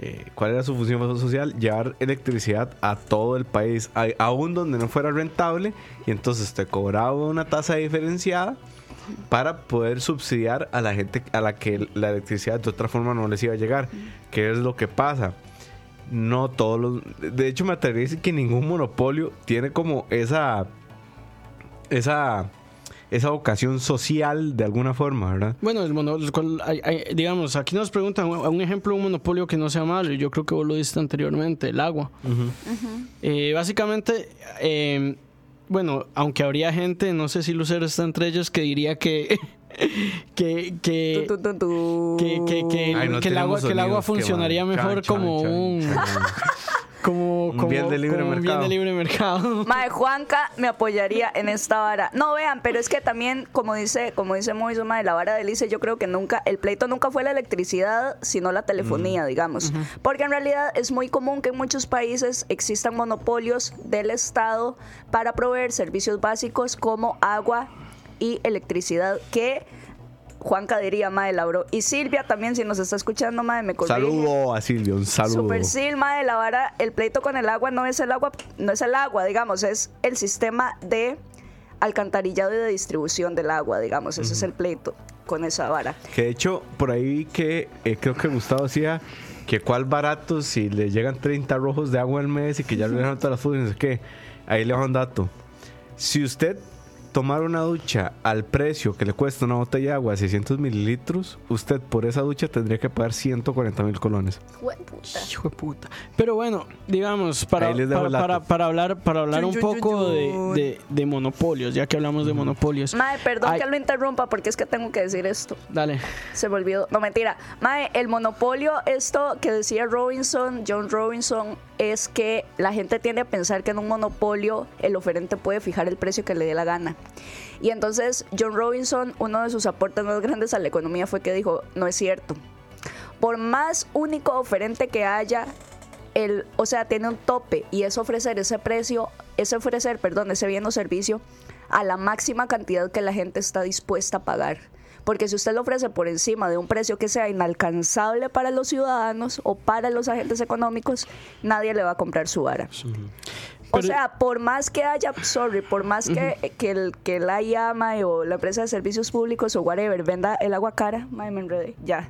Eh, ¿Cuál era su función social? Llevar electricidad a todo el país, a- aún donde no fuera rentable, y entonces te cobraba una tasa diferenciada para poder subsidiar a la gente a la que la electricidad de otra forma no les iba a llegar. ¿Qué es lo que pasa? No todos los. De hecho, me atrevería a decir que ningún monopolio tiene como esa. Esa. Esa vocación social de alguna forma, ¿verdad? Bueno, el mono- el cual- hay- hay- digamos, aquí nos preguntan un un ejemplo de un monopolio que no sea malo. y Yo creo que vos lo diste anteriormente, el agua. Eh, básicamente, eh, bueno, aunque habría gente, no sé si Lucero está entre ellos, que diría que. *laughs* que, que, Tu, tu, tu, tu. que, que, que, Ay, no que el, agua, que el agua funcionaría mejor Chan, como chan, un. chan. *laughs* Como, Un como- bien de libre como un bien mercado. de libre mercado. *laughs* Juanca me apoyaría en esta vara. No vean, pero es que también, como dice, como dice Moiso, mae, la vara de Lice, yo creo que nunca, el pleito nunca fue la electricidad, sino la telefonía, digamos. Porque en realidad es muy común que en muchos países existan monopolios del Estado para proveer servicios básicos como agua y electricidad, que Juanca diría, mae, la bro. Y Silvia también, si nos está escuchando, mae, me corrige. Saludo a Silvio, un saludo. Super Silma de la vara, el pleito con el agua no es el agua, no es el agua, digamos, es el sistema de alcantarillado y de distribución del agua, digamos, ese es el pleito con esa vara. Que de hecho, por ahí que eh, creo que Gustavo decía que cuál barato si le llegan 30 rojos de agua al mes y que ya le dejan todas las fugas y no sé qué. Ahí le va un dato. Si usted tomara una ducha al precio que le cuesta una botella de agua de 600 mililitros, usted por esa ducha tendría que pagar 140 mil colones. Jueputa. Hijo de puta. Pero bueno, digamos, para, para, hablar, para hablar un poco de, de- de monopolios, ya que hablamos de monopolios. Mae, perdón Ay. que lo interrumpa porque es que tengo que decir esto. Dale. Se me olvidó. No, mentira. Mae, el monopolio, esto que decía Robinson, John Robinson, es que la gente tiende a pensar que en un monopolio el oferente puede fijar el precio que le dé la gana. Y entonces John Robinson, uno de sus aportes más grandes a la economía fue que dijo, no es cierto. Por más único oferente que haya, el, o sea, tiene un tope y es ofrecer ese precio, es ofrecer, perdón, ese bien o servicio a la máxima cantidad que la gente está dispuesta a pagar. Porque si usted lo ofrece por encima de un precio que sea inalcanzable para los ciudadanos o para los agentes económicos, nadie le va a comprar su vara. Pero- sea, por más que haya, sorry, por más que, que, el, que la llama o la empresa de servicios públicos o whatever venda el agua cara, mae, me enredé, ya.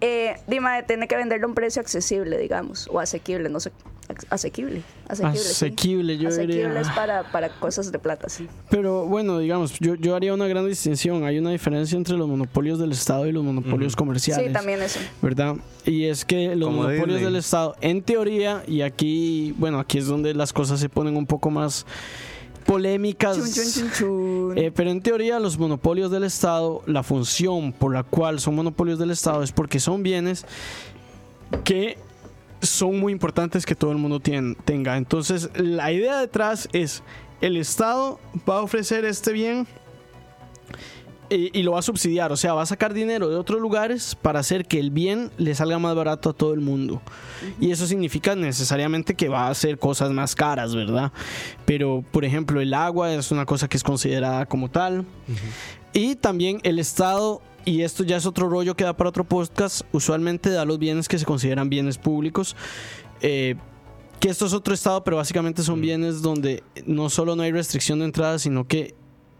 Eh, dime, tiene que venderlo a un precio accesible, digamos, o asequible, no sé. ac- Asequible. Asequible, sí. Asequible, yo Asequible diría. es para, para cosas de plata, sí. Pero bueno, digamos, yo, yo haría una gran distinción. Hay una diferencia entre los monopolios del Estado y los monopolios comerciales. Sí, también eso. ¿verdad? Y es que los Como monopolios Disney. del Estado, en teoría, y aquí, bueno, aquí es donde las cosas se ponen un poco más polémicas. Chun, chun, chun, chun. Eh, pero en teoría los monopolios del Estado, la función por la cual son monopolios del Estado es porque son bienes que son muy importantes que todo el mundo tien- tenga. Entonces, la idea detrás es, el Estado va a ofrecer este bien y, y lo va a subsidiar, o sea, va a sacar dinero de otros lugares para hacer que el bien le salga más barato a todo el mundo. Y eso significa necesariamente que va a hacer cosas más caras, ¿verdad? Pero, por ejemplo, el agua es una cosa que es considerada como tal. Y también el Estado, y esto ya es otro rollo que da para otro podcast, usualmente da los bienes que se consideran bienes públicos. eh, que esto es otro estado, pero básicamente son bienes donde no solo no hay restricción de entrada, sino que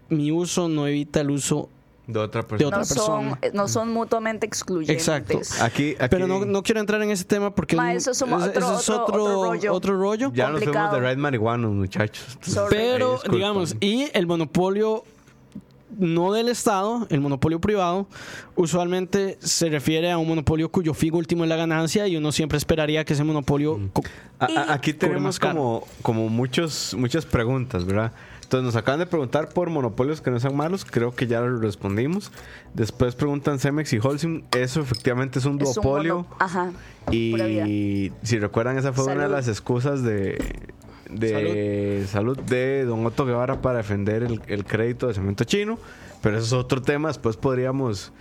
mi uso no evita el uso De otra de persona. otra no, son, persona. eh, no son mutuamente excluyentes. Exacto. Aquí, aquí Pero no, no quiero entrar en ese tema porque Ma, es, eso es otro- es otro- otro, otro rollo. otro rollo. ya nos fuimos de Red Marihuana, muchachos. Sorry. Pero, digamos, y el monopolio no del Estado, el monopolio privado, usualmente se refiere a un monopolio cuyo fin último es la ganancia y uno siempre esperaría que ese monopolio... A- a- aquí tenemos como, como muchos, muchas preguntas, ¿verdad? Entonces nos acaban de preguntar por monopolios que no sean malos, creo que ya lo respondimos. Después preguntan Cemex y Holcim, eso efectivamente es un Es duopolio. Ajá. y si recuerdan, esa fue una de las excusas de, de salud. de Don Otto Guevara para defender el, el crédito de cemento chino. Pero eso es otro tema, después podríamos...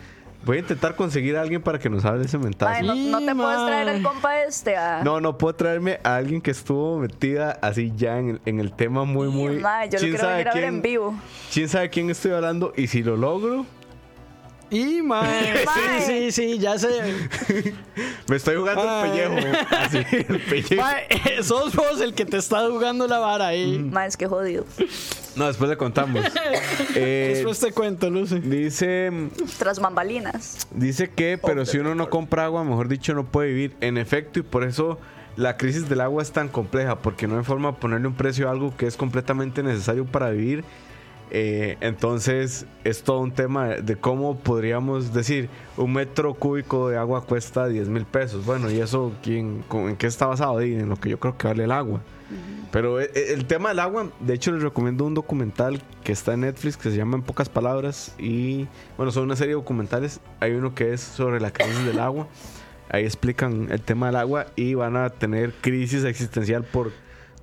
Voy a intentar conseguir a alguien para que nos hable de ese mentazo. no, no te puedes traer al compa este a... No, no puedo traerme a alguien que estuvo metida así ya en el, en el tema muy, muy. mae, yo lo ¿Quién quiero sabe venir a ver quién- en vivo. ¿Quién sabe quién estoy hablando? Y si lo logro, Y, mae, Mae. *laughs* sí, sí, sí, ya sé. me estoy jugando el pellejo. *laughs* Así, el pellejo. Mae, sos vos el que te está jugando la vara ahí. Más es que jodido. No, después le contamos. *laughs* Eh, Después te cuento, Lucy. dice, Tras bambalinas. dice que, pero si uno no compra agua, mejor dicho, no puede vivir. En efecto, y por eso la crisis del agua es tan compleja porque no hay forma de ponerle un precio a algo que es completamente necesario para vivir. Eh, entonces es todo un tema de cómo podríamos decir un metro cúbico de agua cuesta 10 mil pesos. Bueno, ¿y eso quién, en qué está basado? Ahí, En lo que yo creo que vale el agua. Pero eh, eh, el tema del agua, de hecho les recomiendo un documental que está en Netflix que se llama En pocas palabras y bueno, son una serie de documentales. Hay uno que es sobre la crisis del agua. Ahí explican el tema del agua y van a tener crisis existencial por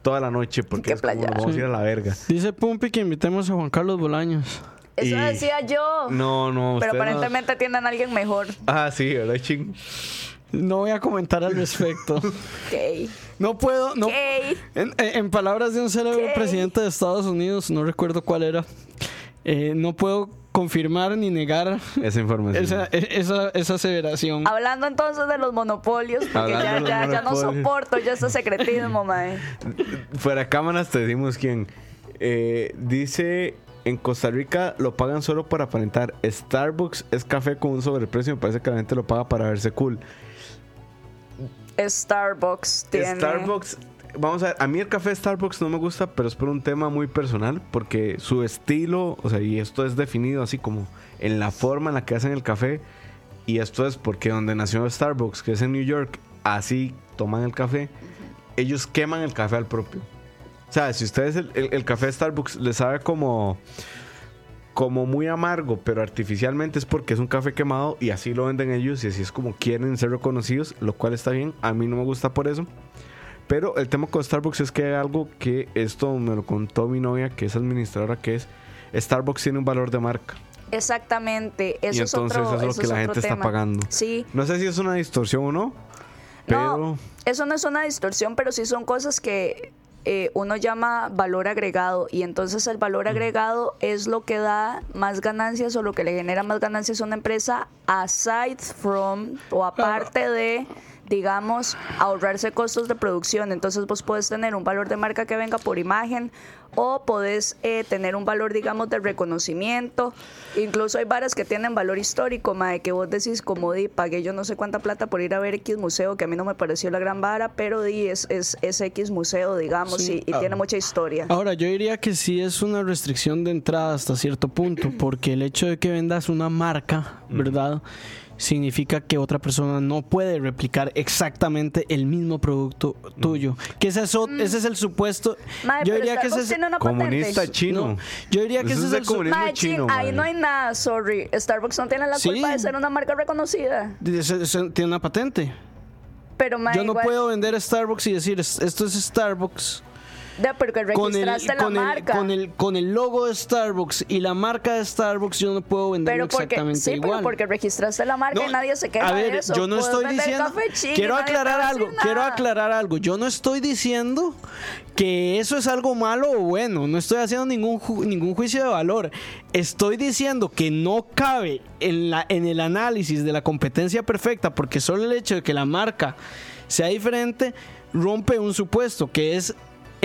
toda la noche porque Qué es como playa. nos vamos a ir a la verga. Dice Pumpi que invitemos a Juan Carlos Bolaños. Eso Y- decía yo. No, no, pero no- aparentemente tienen a alguien mejor. Ah, sí, ¿verdad, ching? No voy a comentar al respecto. *laughs* Ok. No puedo, no. Ok. En, en- en palabras de un célebre Ok. presidente de Estados Unidos, no recuerdo cuál era, eh, no puedo confirmar ni negar Esa información. esa, esa, esa aseveración. Hablando entonces de los monopolios, porque ya, de los ya, ya no soporto ya este secretismo, mae. Fuera de cámaras te decimos quién. Eh, dice, en Costa Rica lo pagan solo para aparentar. Starbucks es café con un sobreprecio. Me parece que la gente lo paga para verse cool. Starbucks tiene. Starbucks, vamos a ver, a mí el café Starbucks no me gusta, pero es por un tema muy personal, porque su estilo, o sea, y esto es definido así como en la forma en la que hacen el café, y esto es porque donde nació Starbucks, que es en New York, así toman el café, ellos queman el café al propio. O sea, si ustedes el, el- café Starbucks les sabe como como muy amargo, pero artificialmente es porque es un café quemado y así lo venden ellos y así es como quieren ser reconocidos, lo cual está bien. A mí no me gusta por eso. Pero el tema con Starbucks es que hay algo que esto me lo contó mi novia, que es administradora, que es Starbucks tiene un valor de marca. Exactamente. Eso y es entonces otro, eso es lo eso que la otro gente está pagando. Sí. No sé si es una distorsión o no, pero No, eso no es una distorsión, pero sí son cosas que eh, uno llama valor agregado y entonces el valor agregado es lo que da más ganancias o lo que le genera más ganancias a una empresa aside from o aparte de digamos ahorrarse costos de producción. Entonces vos puedes tener un valor de marca que venga por imagen o podés eh, tener un valor digamos de reconocimiento. Incluso hay varas que tienen valor histórico mae, que vos decís como di pagué yo no sé cuánta plata por ir a ver X museo que a mí no me pareció la gran vara pero di es, es, es X museo digamos Sí. y, y tiene mucha historia. Ahora, yo diría que sí es una restricción de entrada hasta cierto punto, porque el hecho de que vendas una marca, ¿verdad? Significa que otra persona no puede replicar exactamente el mismo producto tuyo. Que ese es, o- ese es el supuesto. Mae, yo diría que es. comunista chino. No, yo diría que ese es el. chin, chino, ahí no hay nada, sorry. Starbucks no tiene la Sí. culpa de ser una marca reconocida. ese- ese tiene una patente. Pero, Yo no igual- puedo vender Starbucks y decir "Es- esto es Starbucks Porque con el, registraste la con, el, marca. con, el, con el logo de Starbucks y la marca de Starbucks. Yo no puedo venderlo pero porque, exactamente sí, pero igual. porque registraste la marca No, y nadie se queja a ver, de eso. yo no estoy vender diciendo. quiero aclarar algo. Quiero aclarar algo. Yo no estoy diciendo que eso es algo malo o bueno. No estoy haciendo ningún ju- ningún juicio de valor. Estoy diciendo que no cabe en la en el análisis de la competencia perfecta porque solo el hecho de que la marca sea diferente rompe un supuesto que es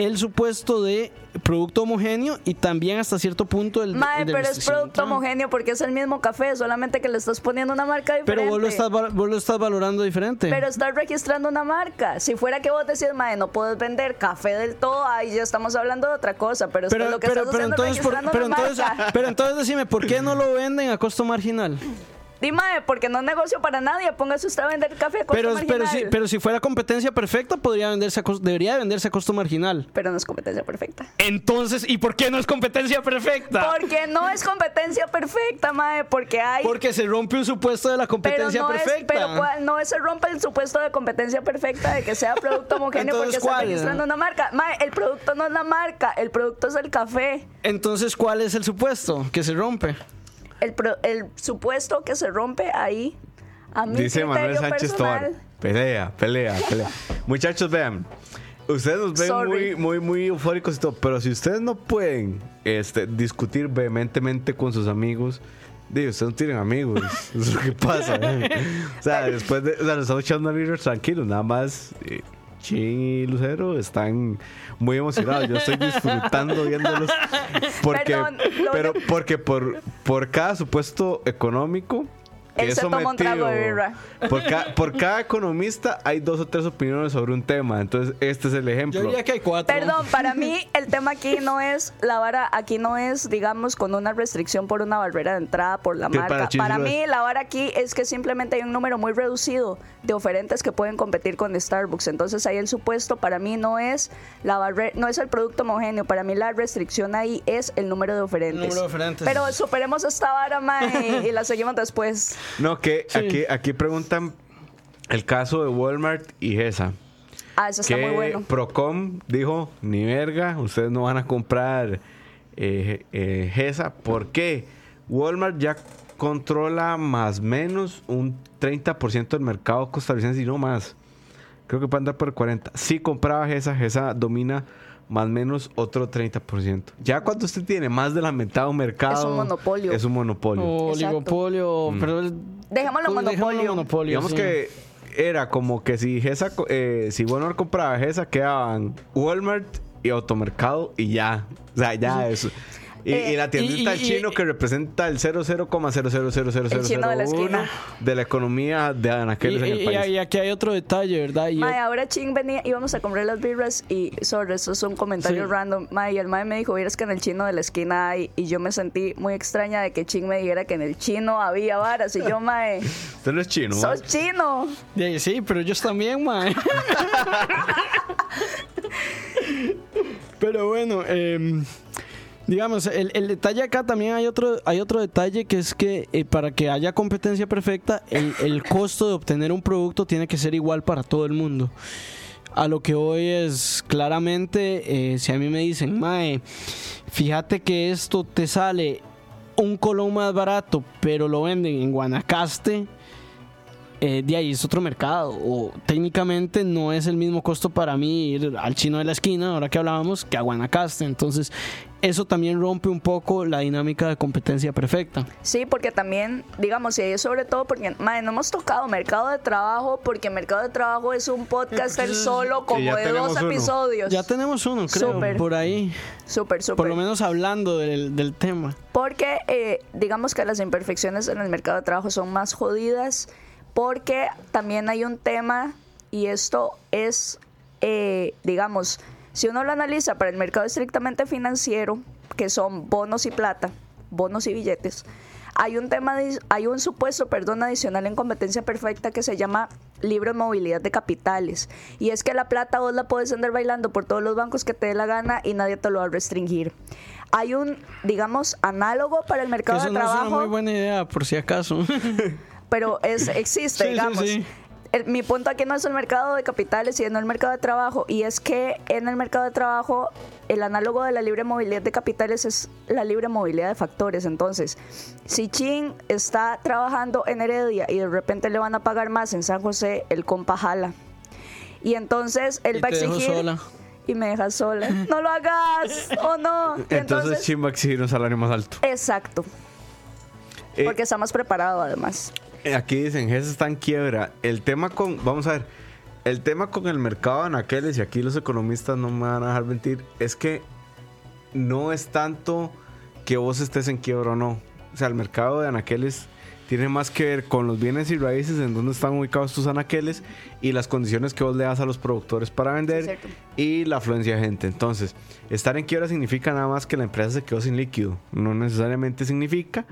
el supuesto de producto homogéneo y también hasta cierto punto el, el de pero es producto homogéneo porque es el mismo café, solamente que le estás poniendo una marca diferente. Pero vos lo, estás, val- vos lo estás valorando diferente. Pero estás registrando una marca. Si fuera que vos decís, mae, no puedes vender café del todo, ahí ya estamos hablando de otra cosa. Pero, es que pero, lo que pero, estás pero haciendo es entonces, por- pero, una entonces, marca. pero entonces decime, ¿por qué no lo venden a costo marginal? Dime, porque no es negocio para nadie. Póngase usted a vender café a costo Pero, pero, marginal. si, pero si fuera competencia perfecta, podría venderse a cos- debería de venderse a costo marginal. Pero no es competencia perfecta. Entonces, ¿y por qué no es competencia perfecta? Porque no es competencia perfecta, mae, porque hay... Porque se rompe un supuesto de la pero competencia no es, perfecta. pero cuál- no se rompe el supuesto de competencia perfecta de que sea producto homogéneo Entonces, porque está ¿cuál? registrando una marca. Mae, el producto no es la marca, el producto es el café. Entonces, ¿cuál es el supuesto que se rompe? El, el supuesto que se rompe ahí, a mi Dice Manuel Sánchez personal, Tobar. Pelea, pelea, pelea. *laughs* Muchachos, vean. Ustedes nos ven Sorry. muy, muy, muy eufóricos y todo, pero si ustedes no pueden este, discutir vehementemente con sus amigos, digo, ustedes no tienen amigos. *laughs* Eso es lo que pasa. ¿eh? *laughs* O sea, después de. O sea, nos estamos echando libros tranquilos, nada más. eh, Chin y Lucero están muy emocionados. Yo estoy disfrutando viéndolos. *laughs* Porque, Perdón, pero porque por, por cada supuesto económico que Él es se toma un trago de birra. Por, ca- por cada economista hay dos o tres opiniones sobre un tema. Entonces, este es el ejemplo. Yo diría que hay cuatro. Perdón, para mí el tema aquí no es la vara, aquí no es, digamos, con una restricción por una barrera de entrada por la Que marca. para Para, mí es. la vara aquí es que simplemente hay un número muy reducido de oferentes que pueden competir con Starbucks. Entonces ahí el supuesto para mí no es la barrera, no es el producto homogéneo. Para mí la restricción ahí es el número de oferentes. número de oferentes. Pero superemos esta vara, mae, y la seguimos después. No, que aquí, aquí preguntan el caso de Walmart y GESA. Ah, eso está que muy bueno. Procom dijo, ni verga, ustedes no van a comprar eh, eh, GESA. ¿Por qué? Walmart ya controla más o menos un 30% del mercado costarricense y no más. Creo que puede andar por el 40%. Si compraba GESA, GESA domina más o menos otro 30%. Ya cuando usted tiene más de la mitad de un mercado... Es un monopolio. Es un monopolio. Oligopolio, pero el- Dejémoslo pues, monopolio. monopolio, Digamos sí. que era como que si GESA, co- eh, si Walmart compraba GESA, quedaban Walmart y Automercado y ya. O sea, ya eso. Y, Eh, y la tiendita y- del y- chino que representa el 0,0000001 El chino de de la economía de anaqueles en el y- país. y aquí hay otro detalle, ¿verdad? Y ahora Ching venía, íbamos a comprar las birras y, sorry, eso es un comentario Sí. random. Mae, y el Mae me dijo, vieras que en el chino de la esquina hay, y yo me sentí muy extraña de que Ching me dijera que en el chino había varas, y yo, *laughs* Mae, Usted no es chino. sos chino. Ahí, sí, pero ellos también, mae. *laughs* pero bueno, em, digamos, el, el detalle acá también hay otro, hay otro detalle que es que eh, para que haya competencia perfecta, el, el costo de obtener un producto tiene que ser igual para todo el mundo. A lo que hoy es claramente, eh, si a mí me dicen, Mae, fíjate que esto te sale un colón más barato, pero lo venden en Guanacaste, eh, de ahí es otro mercado. O técnicamente no es el mismo costo para mí ir al chino de la esquina, ahora que hablábamos, que a Guanacaste. Entonces, eso también rompe un poco la dinámica de competencia perfecta. Sí, porque también, digamos, y ahí sobre todo porque, Mae, no hemos tocado mercado de trabajo, porque mercado de trabajo es un podcast *laughs* el solo como de dos uno. episodios. Ya tenemos uno, creo, Súper. por ahí. Súper, súper. Por lo menos hablando del, del tema. Porque eh, digamos que las imperfecciones en el mercado de trabajo son más jodidas porque también hay un tema y esto es, eh, digamos, si uno lo analiza para el mercado estrictamente financiero, que son bonos y plata, bonos y billetes, hay un tema, hay un supuesto, perdón, adicional en competencia perfecta que se llama libre movilidad de capitales. Y es que la plata vos la puedes andar bailando por todos los bancos que te dé la gana y nadie te lo va a restringir. Hay un, digamos, análogo para el mercado Eso de no es una muy buena idea, por si acaso. pero es, existe, *laughs* Sí, sí, digamos. sí. El- mi punto aquí no es el mercado de capitales, sino el mercado de trabajo. Y es que en el mercado de trabajo, el análogo de la libre movilidad de capitales es la libre movilidad de factores. Entonces, si Chin está trabajando en Heredia y de repente le van a pagar más en San José, el compa jala. Y entonces él Y va a te dejo exigir. sola. Y me deja sola. no lo hagas, o no. Y Entonces, entonces, Chim va a exigir un salario más alto. exacto. Eh, Porque está más preparado además. Eh, Aquí dicen, GESA está en quiebra. El tema con, vamos a ver, el tema con el mercado de anaqueles, y aquí los economistas no me van a dejar mentir, es que no es tanto que vos estés en quiebra o no. O sea, el mercado de anaqueles tiene más que ver con los bienes y raíces, en donde están ubicados tus anaqueles y las condiciones que vos le das a los productores para vender Sí, y la afluencia de gente. Entonces, estar en quiebra significa nada más que la empresa se quedó sin líquido. No necesariamente significa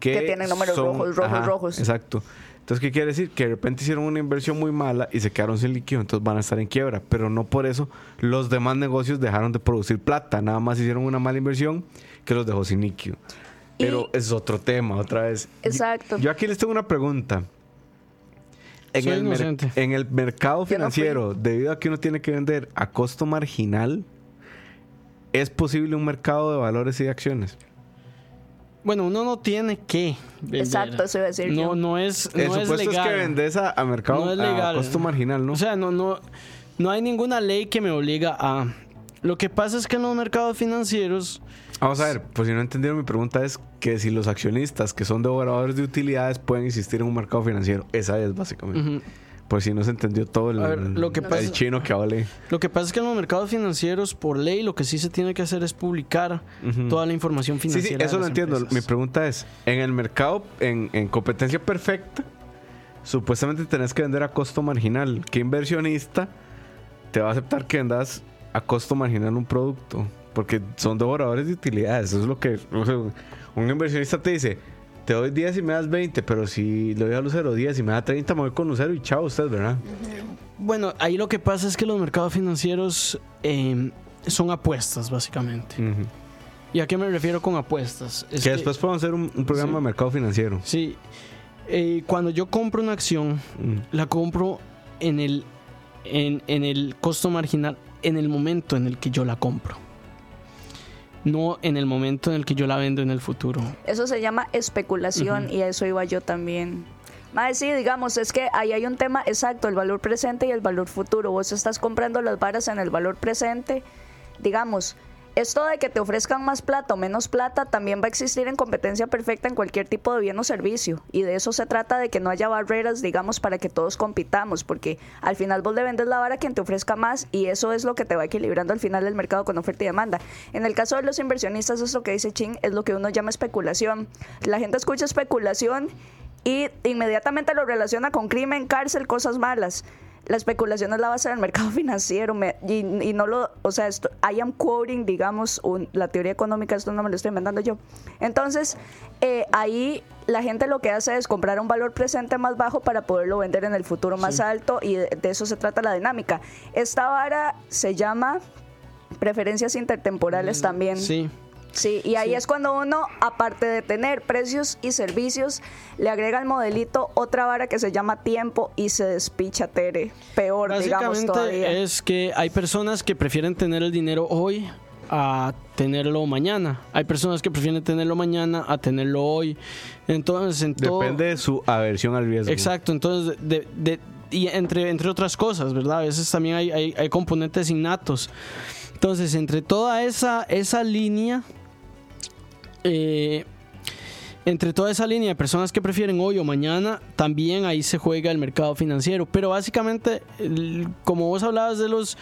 que, Que tienen números rojos, rojos, rojos. Exacto. Entonces, ¿qué quiere decir? Que de repente hicieron una inversión muy mala y se quedaron sin líquido, entonces van a estar en quiebra. Pero no por eso los demás negocios dejaron de producir plata. Nada más hicieron una mala inversión que los dejó sin líquido. Y- Pero es otro tema, otra vez. Exacto. Yo, yo aquí les tengo una pregunta. En Soy el, en el mercado no financiero, debido a que uno tiene que vender a costo marginal, ¿es posible un mercado de valores y de acciones? Bueno, uno no tiene que. vender. Exacto, eso iba a decir No, yo. no es, el no es supuesto es, legal. que vendes a, a mercado No es a legal. costo marginal, ¿no? O sea, no, no, no hay ninguna ley que me obliga a. Lo que pasa es que en los mercados financieros, Vamos a ver, pues si no entendieron mi pregunta es que si los accionistas que son devoradores de utilidades pueden existir en un mercado financiero. Esa es básicamente. ujú, Por si no se entendió todo el, ver, lo que el pasa- chino que hablé. Lo que pasa es que en los mercados financieros, por ley, lo que sí se tiene que hacer es publicar toda la información Sí, financiera. sí, eso de lo entiendo. empresas. Mi pregunta es, en el mercado, en, en competencia perfecta, supuestamente tenés que vender a costo marginal. ¿Qué inversionista te va a aceptar que vendas a costo marginal un producto? Porque son devoradores de utilidades. Eso es lo que o sea, un inversionista te dice. Te doy 10 y me das 20, pero si le doy a Lucero 10 y me da 30, me voy con Lucero y chao usted, ¿verdad? Bueno, ahí lo que pasa es que los mercados financieros eh, son apuestas, básicamente. ¿Y a qué me refiero con apuestas? Es que después podemos hacer un, un programa Sí. de mercado financiero. Sí. Eh, cuando yo compro una acción, la compro en el, en, en el costo marginal, en el momento en el que yo la compro. No en el momento en el que yo la vendo en el futuro. Eso se llama especulación y a eso iba yo también. Más sí, digamos, es que ahí hay un tema exacto, el valor presente y el valor futuro. Vos estás comprando las varas en el valor presente. Digamos, esto de que te ofrezcan más plata o menos plata también va a existir en competencia perfecta en cualquier tipo de bien o servicio. Y de eso se trata de que no haya barreras, digamos, para que todos compitamos, porque al final vos le vendes la vara a quien te ofrezca más y eso es lo que te va equilibrando al final el mercado con oferta y demanda. En el caso de los inversionistas, es lo que dice Ching, es lo que uno llama especulación. La gente escucha especulación y inmediatamente lo relaciona con crimen, cárcel, cosas malas. La especulación es la base del mercado *laughs* financiero me- y, y no lo, o sea, esto, I am quoting, digamos, un- la teoría económica, esto no me lo estoy inventando yo. Entonces, eh, ahí la gente lo que hace es comprar un valor presente más bajo para poderlo vender en el futuro más alto y de, de eso se trata la dinámica. Esta vara se llama preferencias intertemporales también. Sí. Sí, y ahí es cuando uno, aparte de tener precios y servicios, le agrega al modelito otra vara que se llama tiempo y se despicha Tere. Peor, digamos Básicamente todavía. es que hay personas que prefieren tener el dinero hoy a tenerlo mañana. Hay personas que prefieren tenerlo mañana a tenerlo hoy. Entonces, en todo... Depende de su aversión al riesgo. Exacto, entonces, de, de- y entre, entre otras cosas, ¿verdad? A veces también hay, hay, hay componentes innatos. Entonces, entre toda esa, esa línea, eh, entre toda esa línea de personas que prefieren hoy o mañana, también ahí se juega el mercado financiero. Pero básicamente, como vos hablabas de los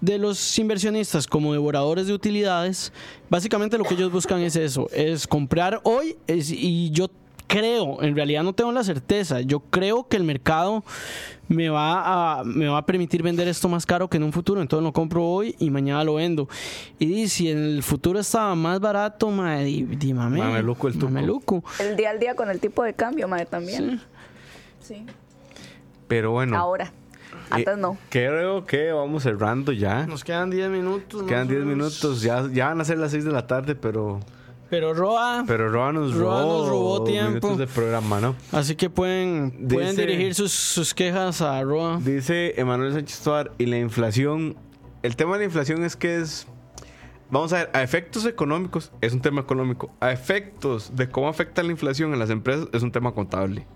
de los inversionistas como devoradores de utilidades, básicamente lo que ellos buscan es eso, es comprar hoy es- y yo creo, en realidad no tengo la certeza, yo creo que el mercado me va a, me va a permitir vender esto más caro que en un futuro, entonces lo compro hoy y mañana lo vendo. Y si en el futuro estaba más barato, mae, di, di, mame, Mameluco el mameluco. El día al día con el tipo de cambio, madre, también. Sí. Pero bueno. Ahora. Antes eh, no. Creo que vamos cerrando ya. Nos quedan 10 minutos. Quedan más o 10 menos. minutos. Ya, ya van a ser las 6 de la tarde, pero. Pero Roa, Pero Roa nos Roa robó, nos robó tiempo. de programa, ¿no? así que pueden, pueden dirigir sus, sus quejas a Roa. Dice Emanuel Sánchez Toar, y la inflación. El tema de la inflación es que es. Vamos a ver, a efectos económicos es un tema económico. A efectos de cómo afecta la inflación en las empresas es un tema contable.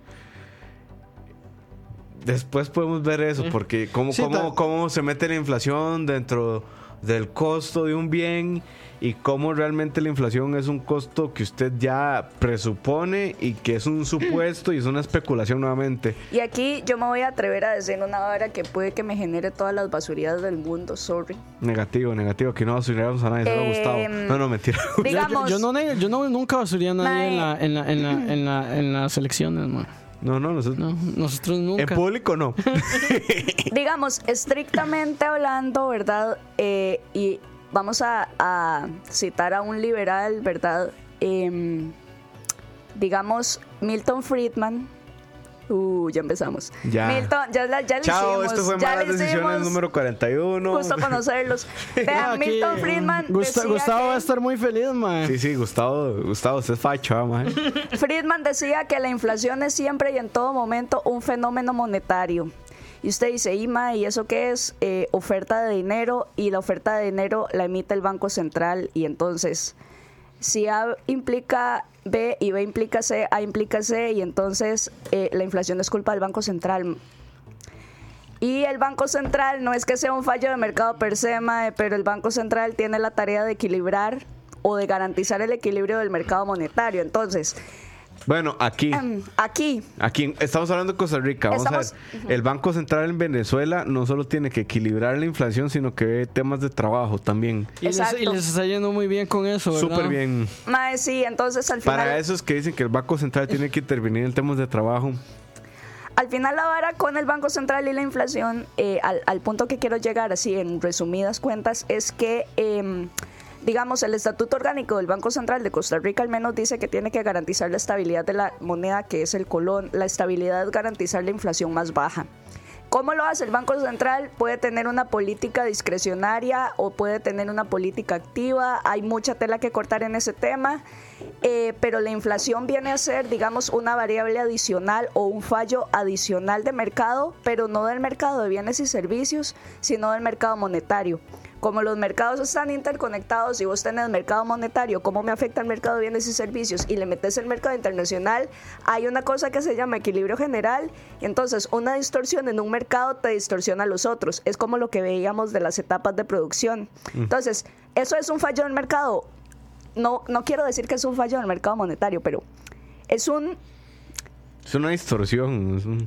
Después podemos ver eso, porque cómo, Sí, cómo, cómo se mete la inflación dentro del costo de un bien y cómo realmente la inflación es un costo que usted ya presupone y que es un supuesto y es una especulación nuevamente. Y aquí yo me voy a atrever a decir una vara que puede que me genere todas las basurías del mundo, sorry. Negativo, negativo, que no basuramos a nadie, solo Em, Gustavo. No, no, mentira. Yo, Digamos, yo, yo no, yo no- nunca basuría a nadie en, la, en, la, en, la, en, la- en las elecciones, man. No, no, nosotros. No, nosotros En nunca. público no. *laughs* digamos, estrictamente hablando, ¿verdad? Eh, y vamos a, a citar a un liberal, ¿verdad? Em, digamos, Milton Friedman. Uh, ya empezamos. Ya. Milton, ya, la- ya Chao, hicimos. esto fue ya Malas Decisiones hicimos. número 41. Gusto conocerlos. *laughs* Vean, Aquí, Milton Friedman. Gusta- decía Gustavo que- va a estar muy feliz, man. Sí, sí, Gustavo, Gustavo, usted es facho, ah, mae. *laughs* Friedman decía que la inflación es siempre y en todo momento un fenómeno monetario. Y usted dice, Ima, ¿y eso qué es? Eh, oferta de dinero y la oferta de dinero la emite el Banco Central y entonces si A implica B y B implica C, A implica C y entonces eh, la inflación es culpa del Banco Central. Y el Banco Central no es que sea un fallo de mercado per se, mae, pero el Banco Central tiene la tarea de equilibrar o de garantizar el equilibrio del mercado monetario. Entonces, Bueno, aquí. Em, Aquí, Aquí estamos hablando de Costa Rica. Vamos Estamos- a ver. El Banco Central en Venezuela no solo tiene que equilibrar la inflación, sino que ve temas de trabajo también. Y les, Exacto. y les está yendo muy bien con eso, ¿verdad? Súper bien. mae, sí, entonces al final... Para esos que dicen que el Banco Central tiene que intervenir en temas de trabajo. Al final la vara con el Banco Central y la inflación, eh, al, al punto que quiero llegar así en resumidas cuentas, es que, em, digamos, el Estatuto Orgánico del Banco Central de Costa Rica al menos dice que tiene que garantizar la estabilidad de la moneda que es el colón. La estabilidad es garantizar la inflación más baja. ¿Cómo lo hace el Banco Central? Puede tener una política discrecionaria o puede tener una política activa. Hay mucha tela que cortar en ese tema, eh, pero la inflación viene a ser, digamos, una variable adicional o un fallo adicional de mercado, pero no del mercado de bienes y servicios, sino del mercado monetario. Como los mercados están interconectados y vos tenés mercado monetario, ¿cómo me afecta el mercado de bienes y servicios? Y le metes el mercado internacional, hay una cosa que se llama equilibrio general. Entonces, una distorsión en un mercado te distorsiona a los otros. Es como lo que veíamos de las etapas de producción. Entonces, ¿eso es un fallo del mercado? No, no quiero decir que es un fallo del mercado monetario, pero es un Es una distorsión. es un-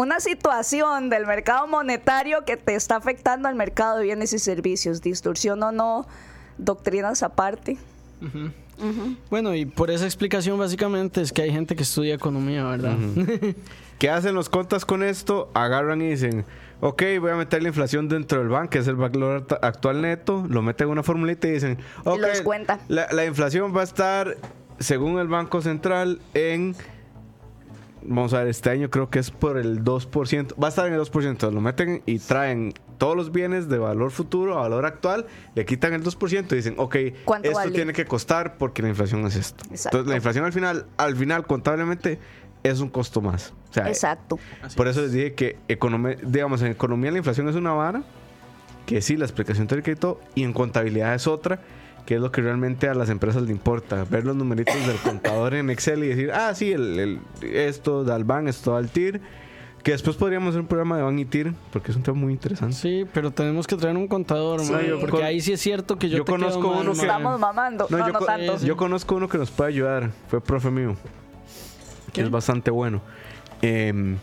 una situación del mercado monetario que te está afectando al mercado de bienes y servicios. Distorsión o no, doctrinas aparte. Bueno, y por esa explicación básicamente es que hay gente que estudia economía, ¿verdad? *laughs* ¿Qué hacen los contas con esto? Agarran y dicen, ok, voy a meter la inflación dentro del banco, que es el valor act- actual neto, lo meten en una formulita y dicen, ok, lo descuenta. La, la inflación va a estar, según el Banco Central, en, vamos a ver, este año creo que es por el 2%, va a estar en el 2%, lo meten y traen todos los bienes de valor futuro a valor actual, le quitan el 2% y dicen, ok, ¿Cuánto esto vale? tiene que costar porque la inflación es esto. Exacto. Entonces la inflación al final, al final contablemente es un costo más. O sea, Exacto. por eso les dije que economía, digamos, en economía la inflación es una vara, que sí, la explicación teórica y todo, y en contabilidad es otra, que es lo que realmente a las empresas le importa, ver los numeritos del contador en Excel y decir, ah, sí, el, el- esto da al BAN, esto da al TIR, que después podríamos hacer un programa de BAN y TIR, porque es un tema muy interesante. Sí, pero tenemos que traer un contador, Sí. yo porque con- ahí sí es cierto que yo, yo te quedo conozco mal, uno que-. Estamos mamando. No, no, yo, co- tanto. yo conozco uno que nos puede ayudar, fue profe mío, que ¿Qué? es bastante bueno. Em,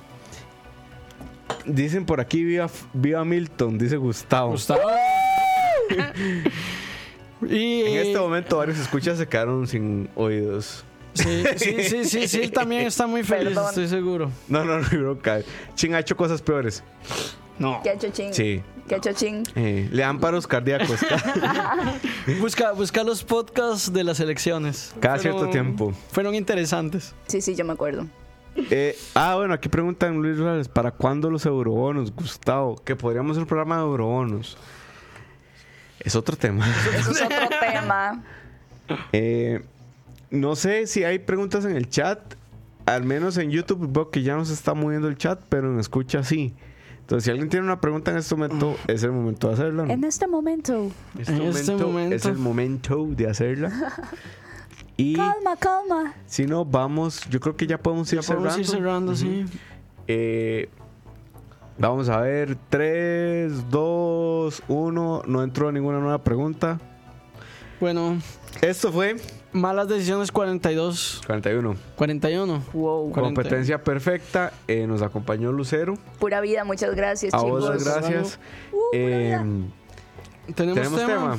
dicen por aquí, viva, viva Milton, dice Gustavo. Gustavo. *laughs* *laughs* y En este momento varios escuchas se quedaron sin oídos. sí, sí, sí, sí, sí, él también está muy feliz, Perdón. estoy seguro. No, no, no, bro, ca- Chin ha hecho cosas peores. No. ¿Qué ha hecho ching? Sí. ¿Qué ha hecho ching? Eh, le dan paros cardíacos ca- *laughs* *laughs* Busca, busca los podcasts de las elecciones. cada cierto tiempo. Fueron interesantes. Sí, sí, yo me acuerdo. Eh, ah, bueno, aquí preguntan Luis Rales, ¿para cuándo los eurobonos, Gustavo? Que podríamos hacer un programa de eurobonos. Es otro tema. Eso es otro tema. Eh, no sé si hay preguntas en el chat. Al menos en YouTube veo que ya no se está moviendo el chat, pero en escucha sí. Entonces, si alguien tiene una pregunta en este momento, es el momento de hacerla. ¿no? En este momento. Este En este momento. es el momento de hacerla. *laughs* Y Calma, calma. si no, vamos, yo creo que ya podemos ir Ya podemos cerrando. ir cerrando, sí. Eh, vamos a ver, 3, 2, 1, no entró ninguna nueva pregunta. Bueno, Esto fue malas decisiones 42, 41. 41. Wow. Cuarenta. Competencia perfecta. eh, nos acompañó Lucero. Pura vida, muchas gracias, A vos chicos. las gracias. Uh, Eh. ¿Tenemos, Tenemos tema? tema.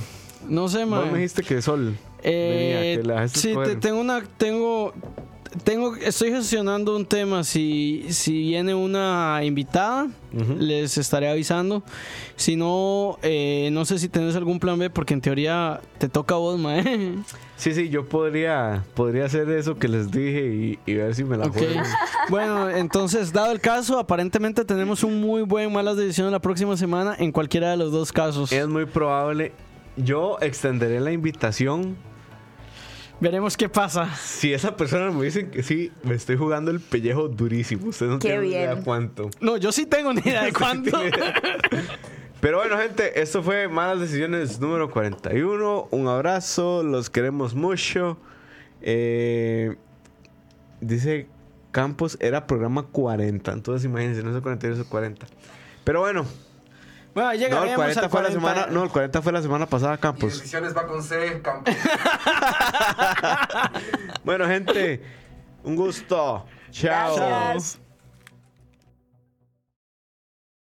No sé, vos man. me dijiste que Sol. Eh, venía, que la sí, te- tengo una, tengo, tengo, estoy gestionando un tema. Si, si viene una invitada, les estaré avisando. Si no, eh, no sé si tenés algún plan B, porque en teoría te toca a vos, mae. Sí, sí, yo podría, podría hacer eso que les dije y, y ver si me la Ok. juego. Bueno, entonces, dado el caso, aparentemente tenemos un muy buen malas decisiones la próxima semana en cualquiera de los dos casos. Es muy probable. Yo extenderé la invitación. Veremos qué pasa. Si esa persona me dice que sí, me estoy jugando el pellejo durísimo. Ustedes no Qué tienen idea bien. cuánto. No, yo sí tengo ni idea de *laughs* cuánto. Pero bueno, gente, esto fue Malas Decisiones número 41. Un abrazo, los queremos mucho. Eh, dice Campos, era programa 40. Entonces imagínense, no es el 41, es el 40. Pero bueno, Bueno, no, el llegaremos 40 al fue la 40. semana, no, el 40 fue la semana pasada, Y Campos. decisiones va con C, Campos. *laughs* Bueno, gente, Un gusto. Chao. Gracias.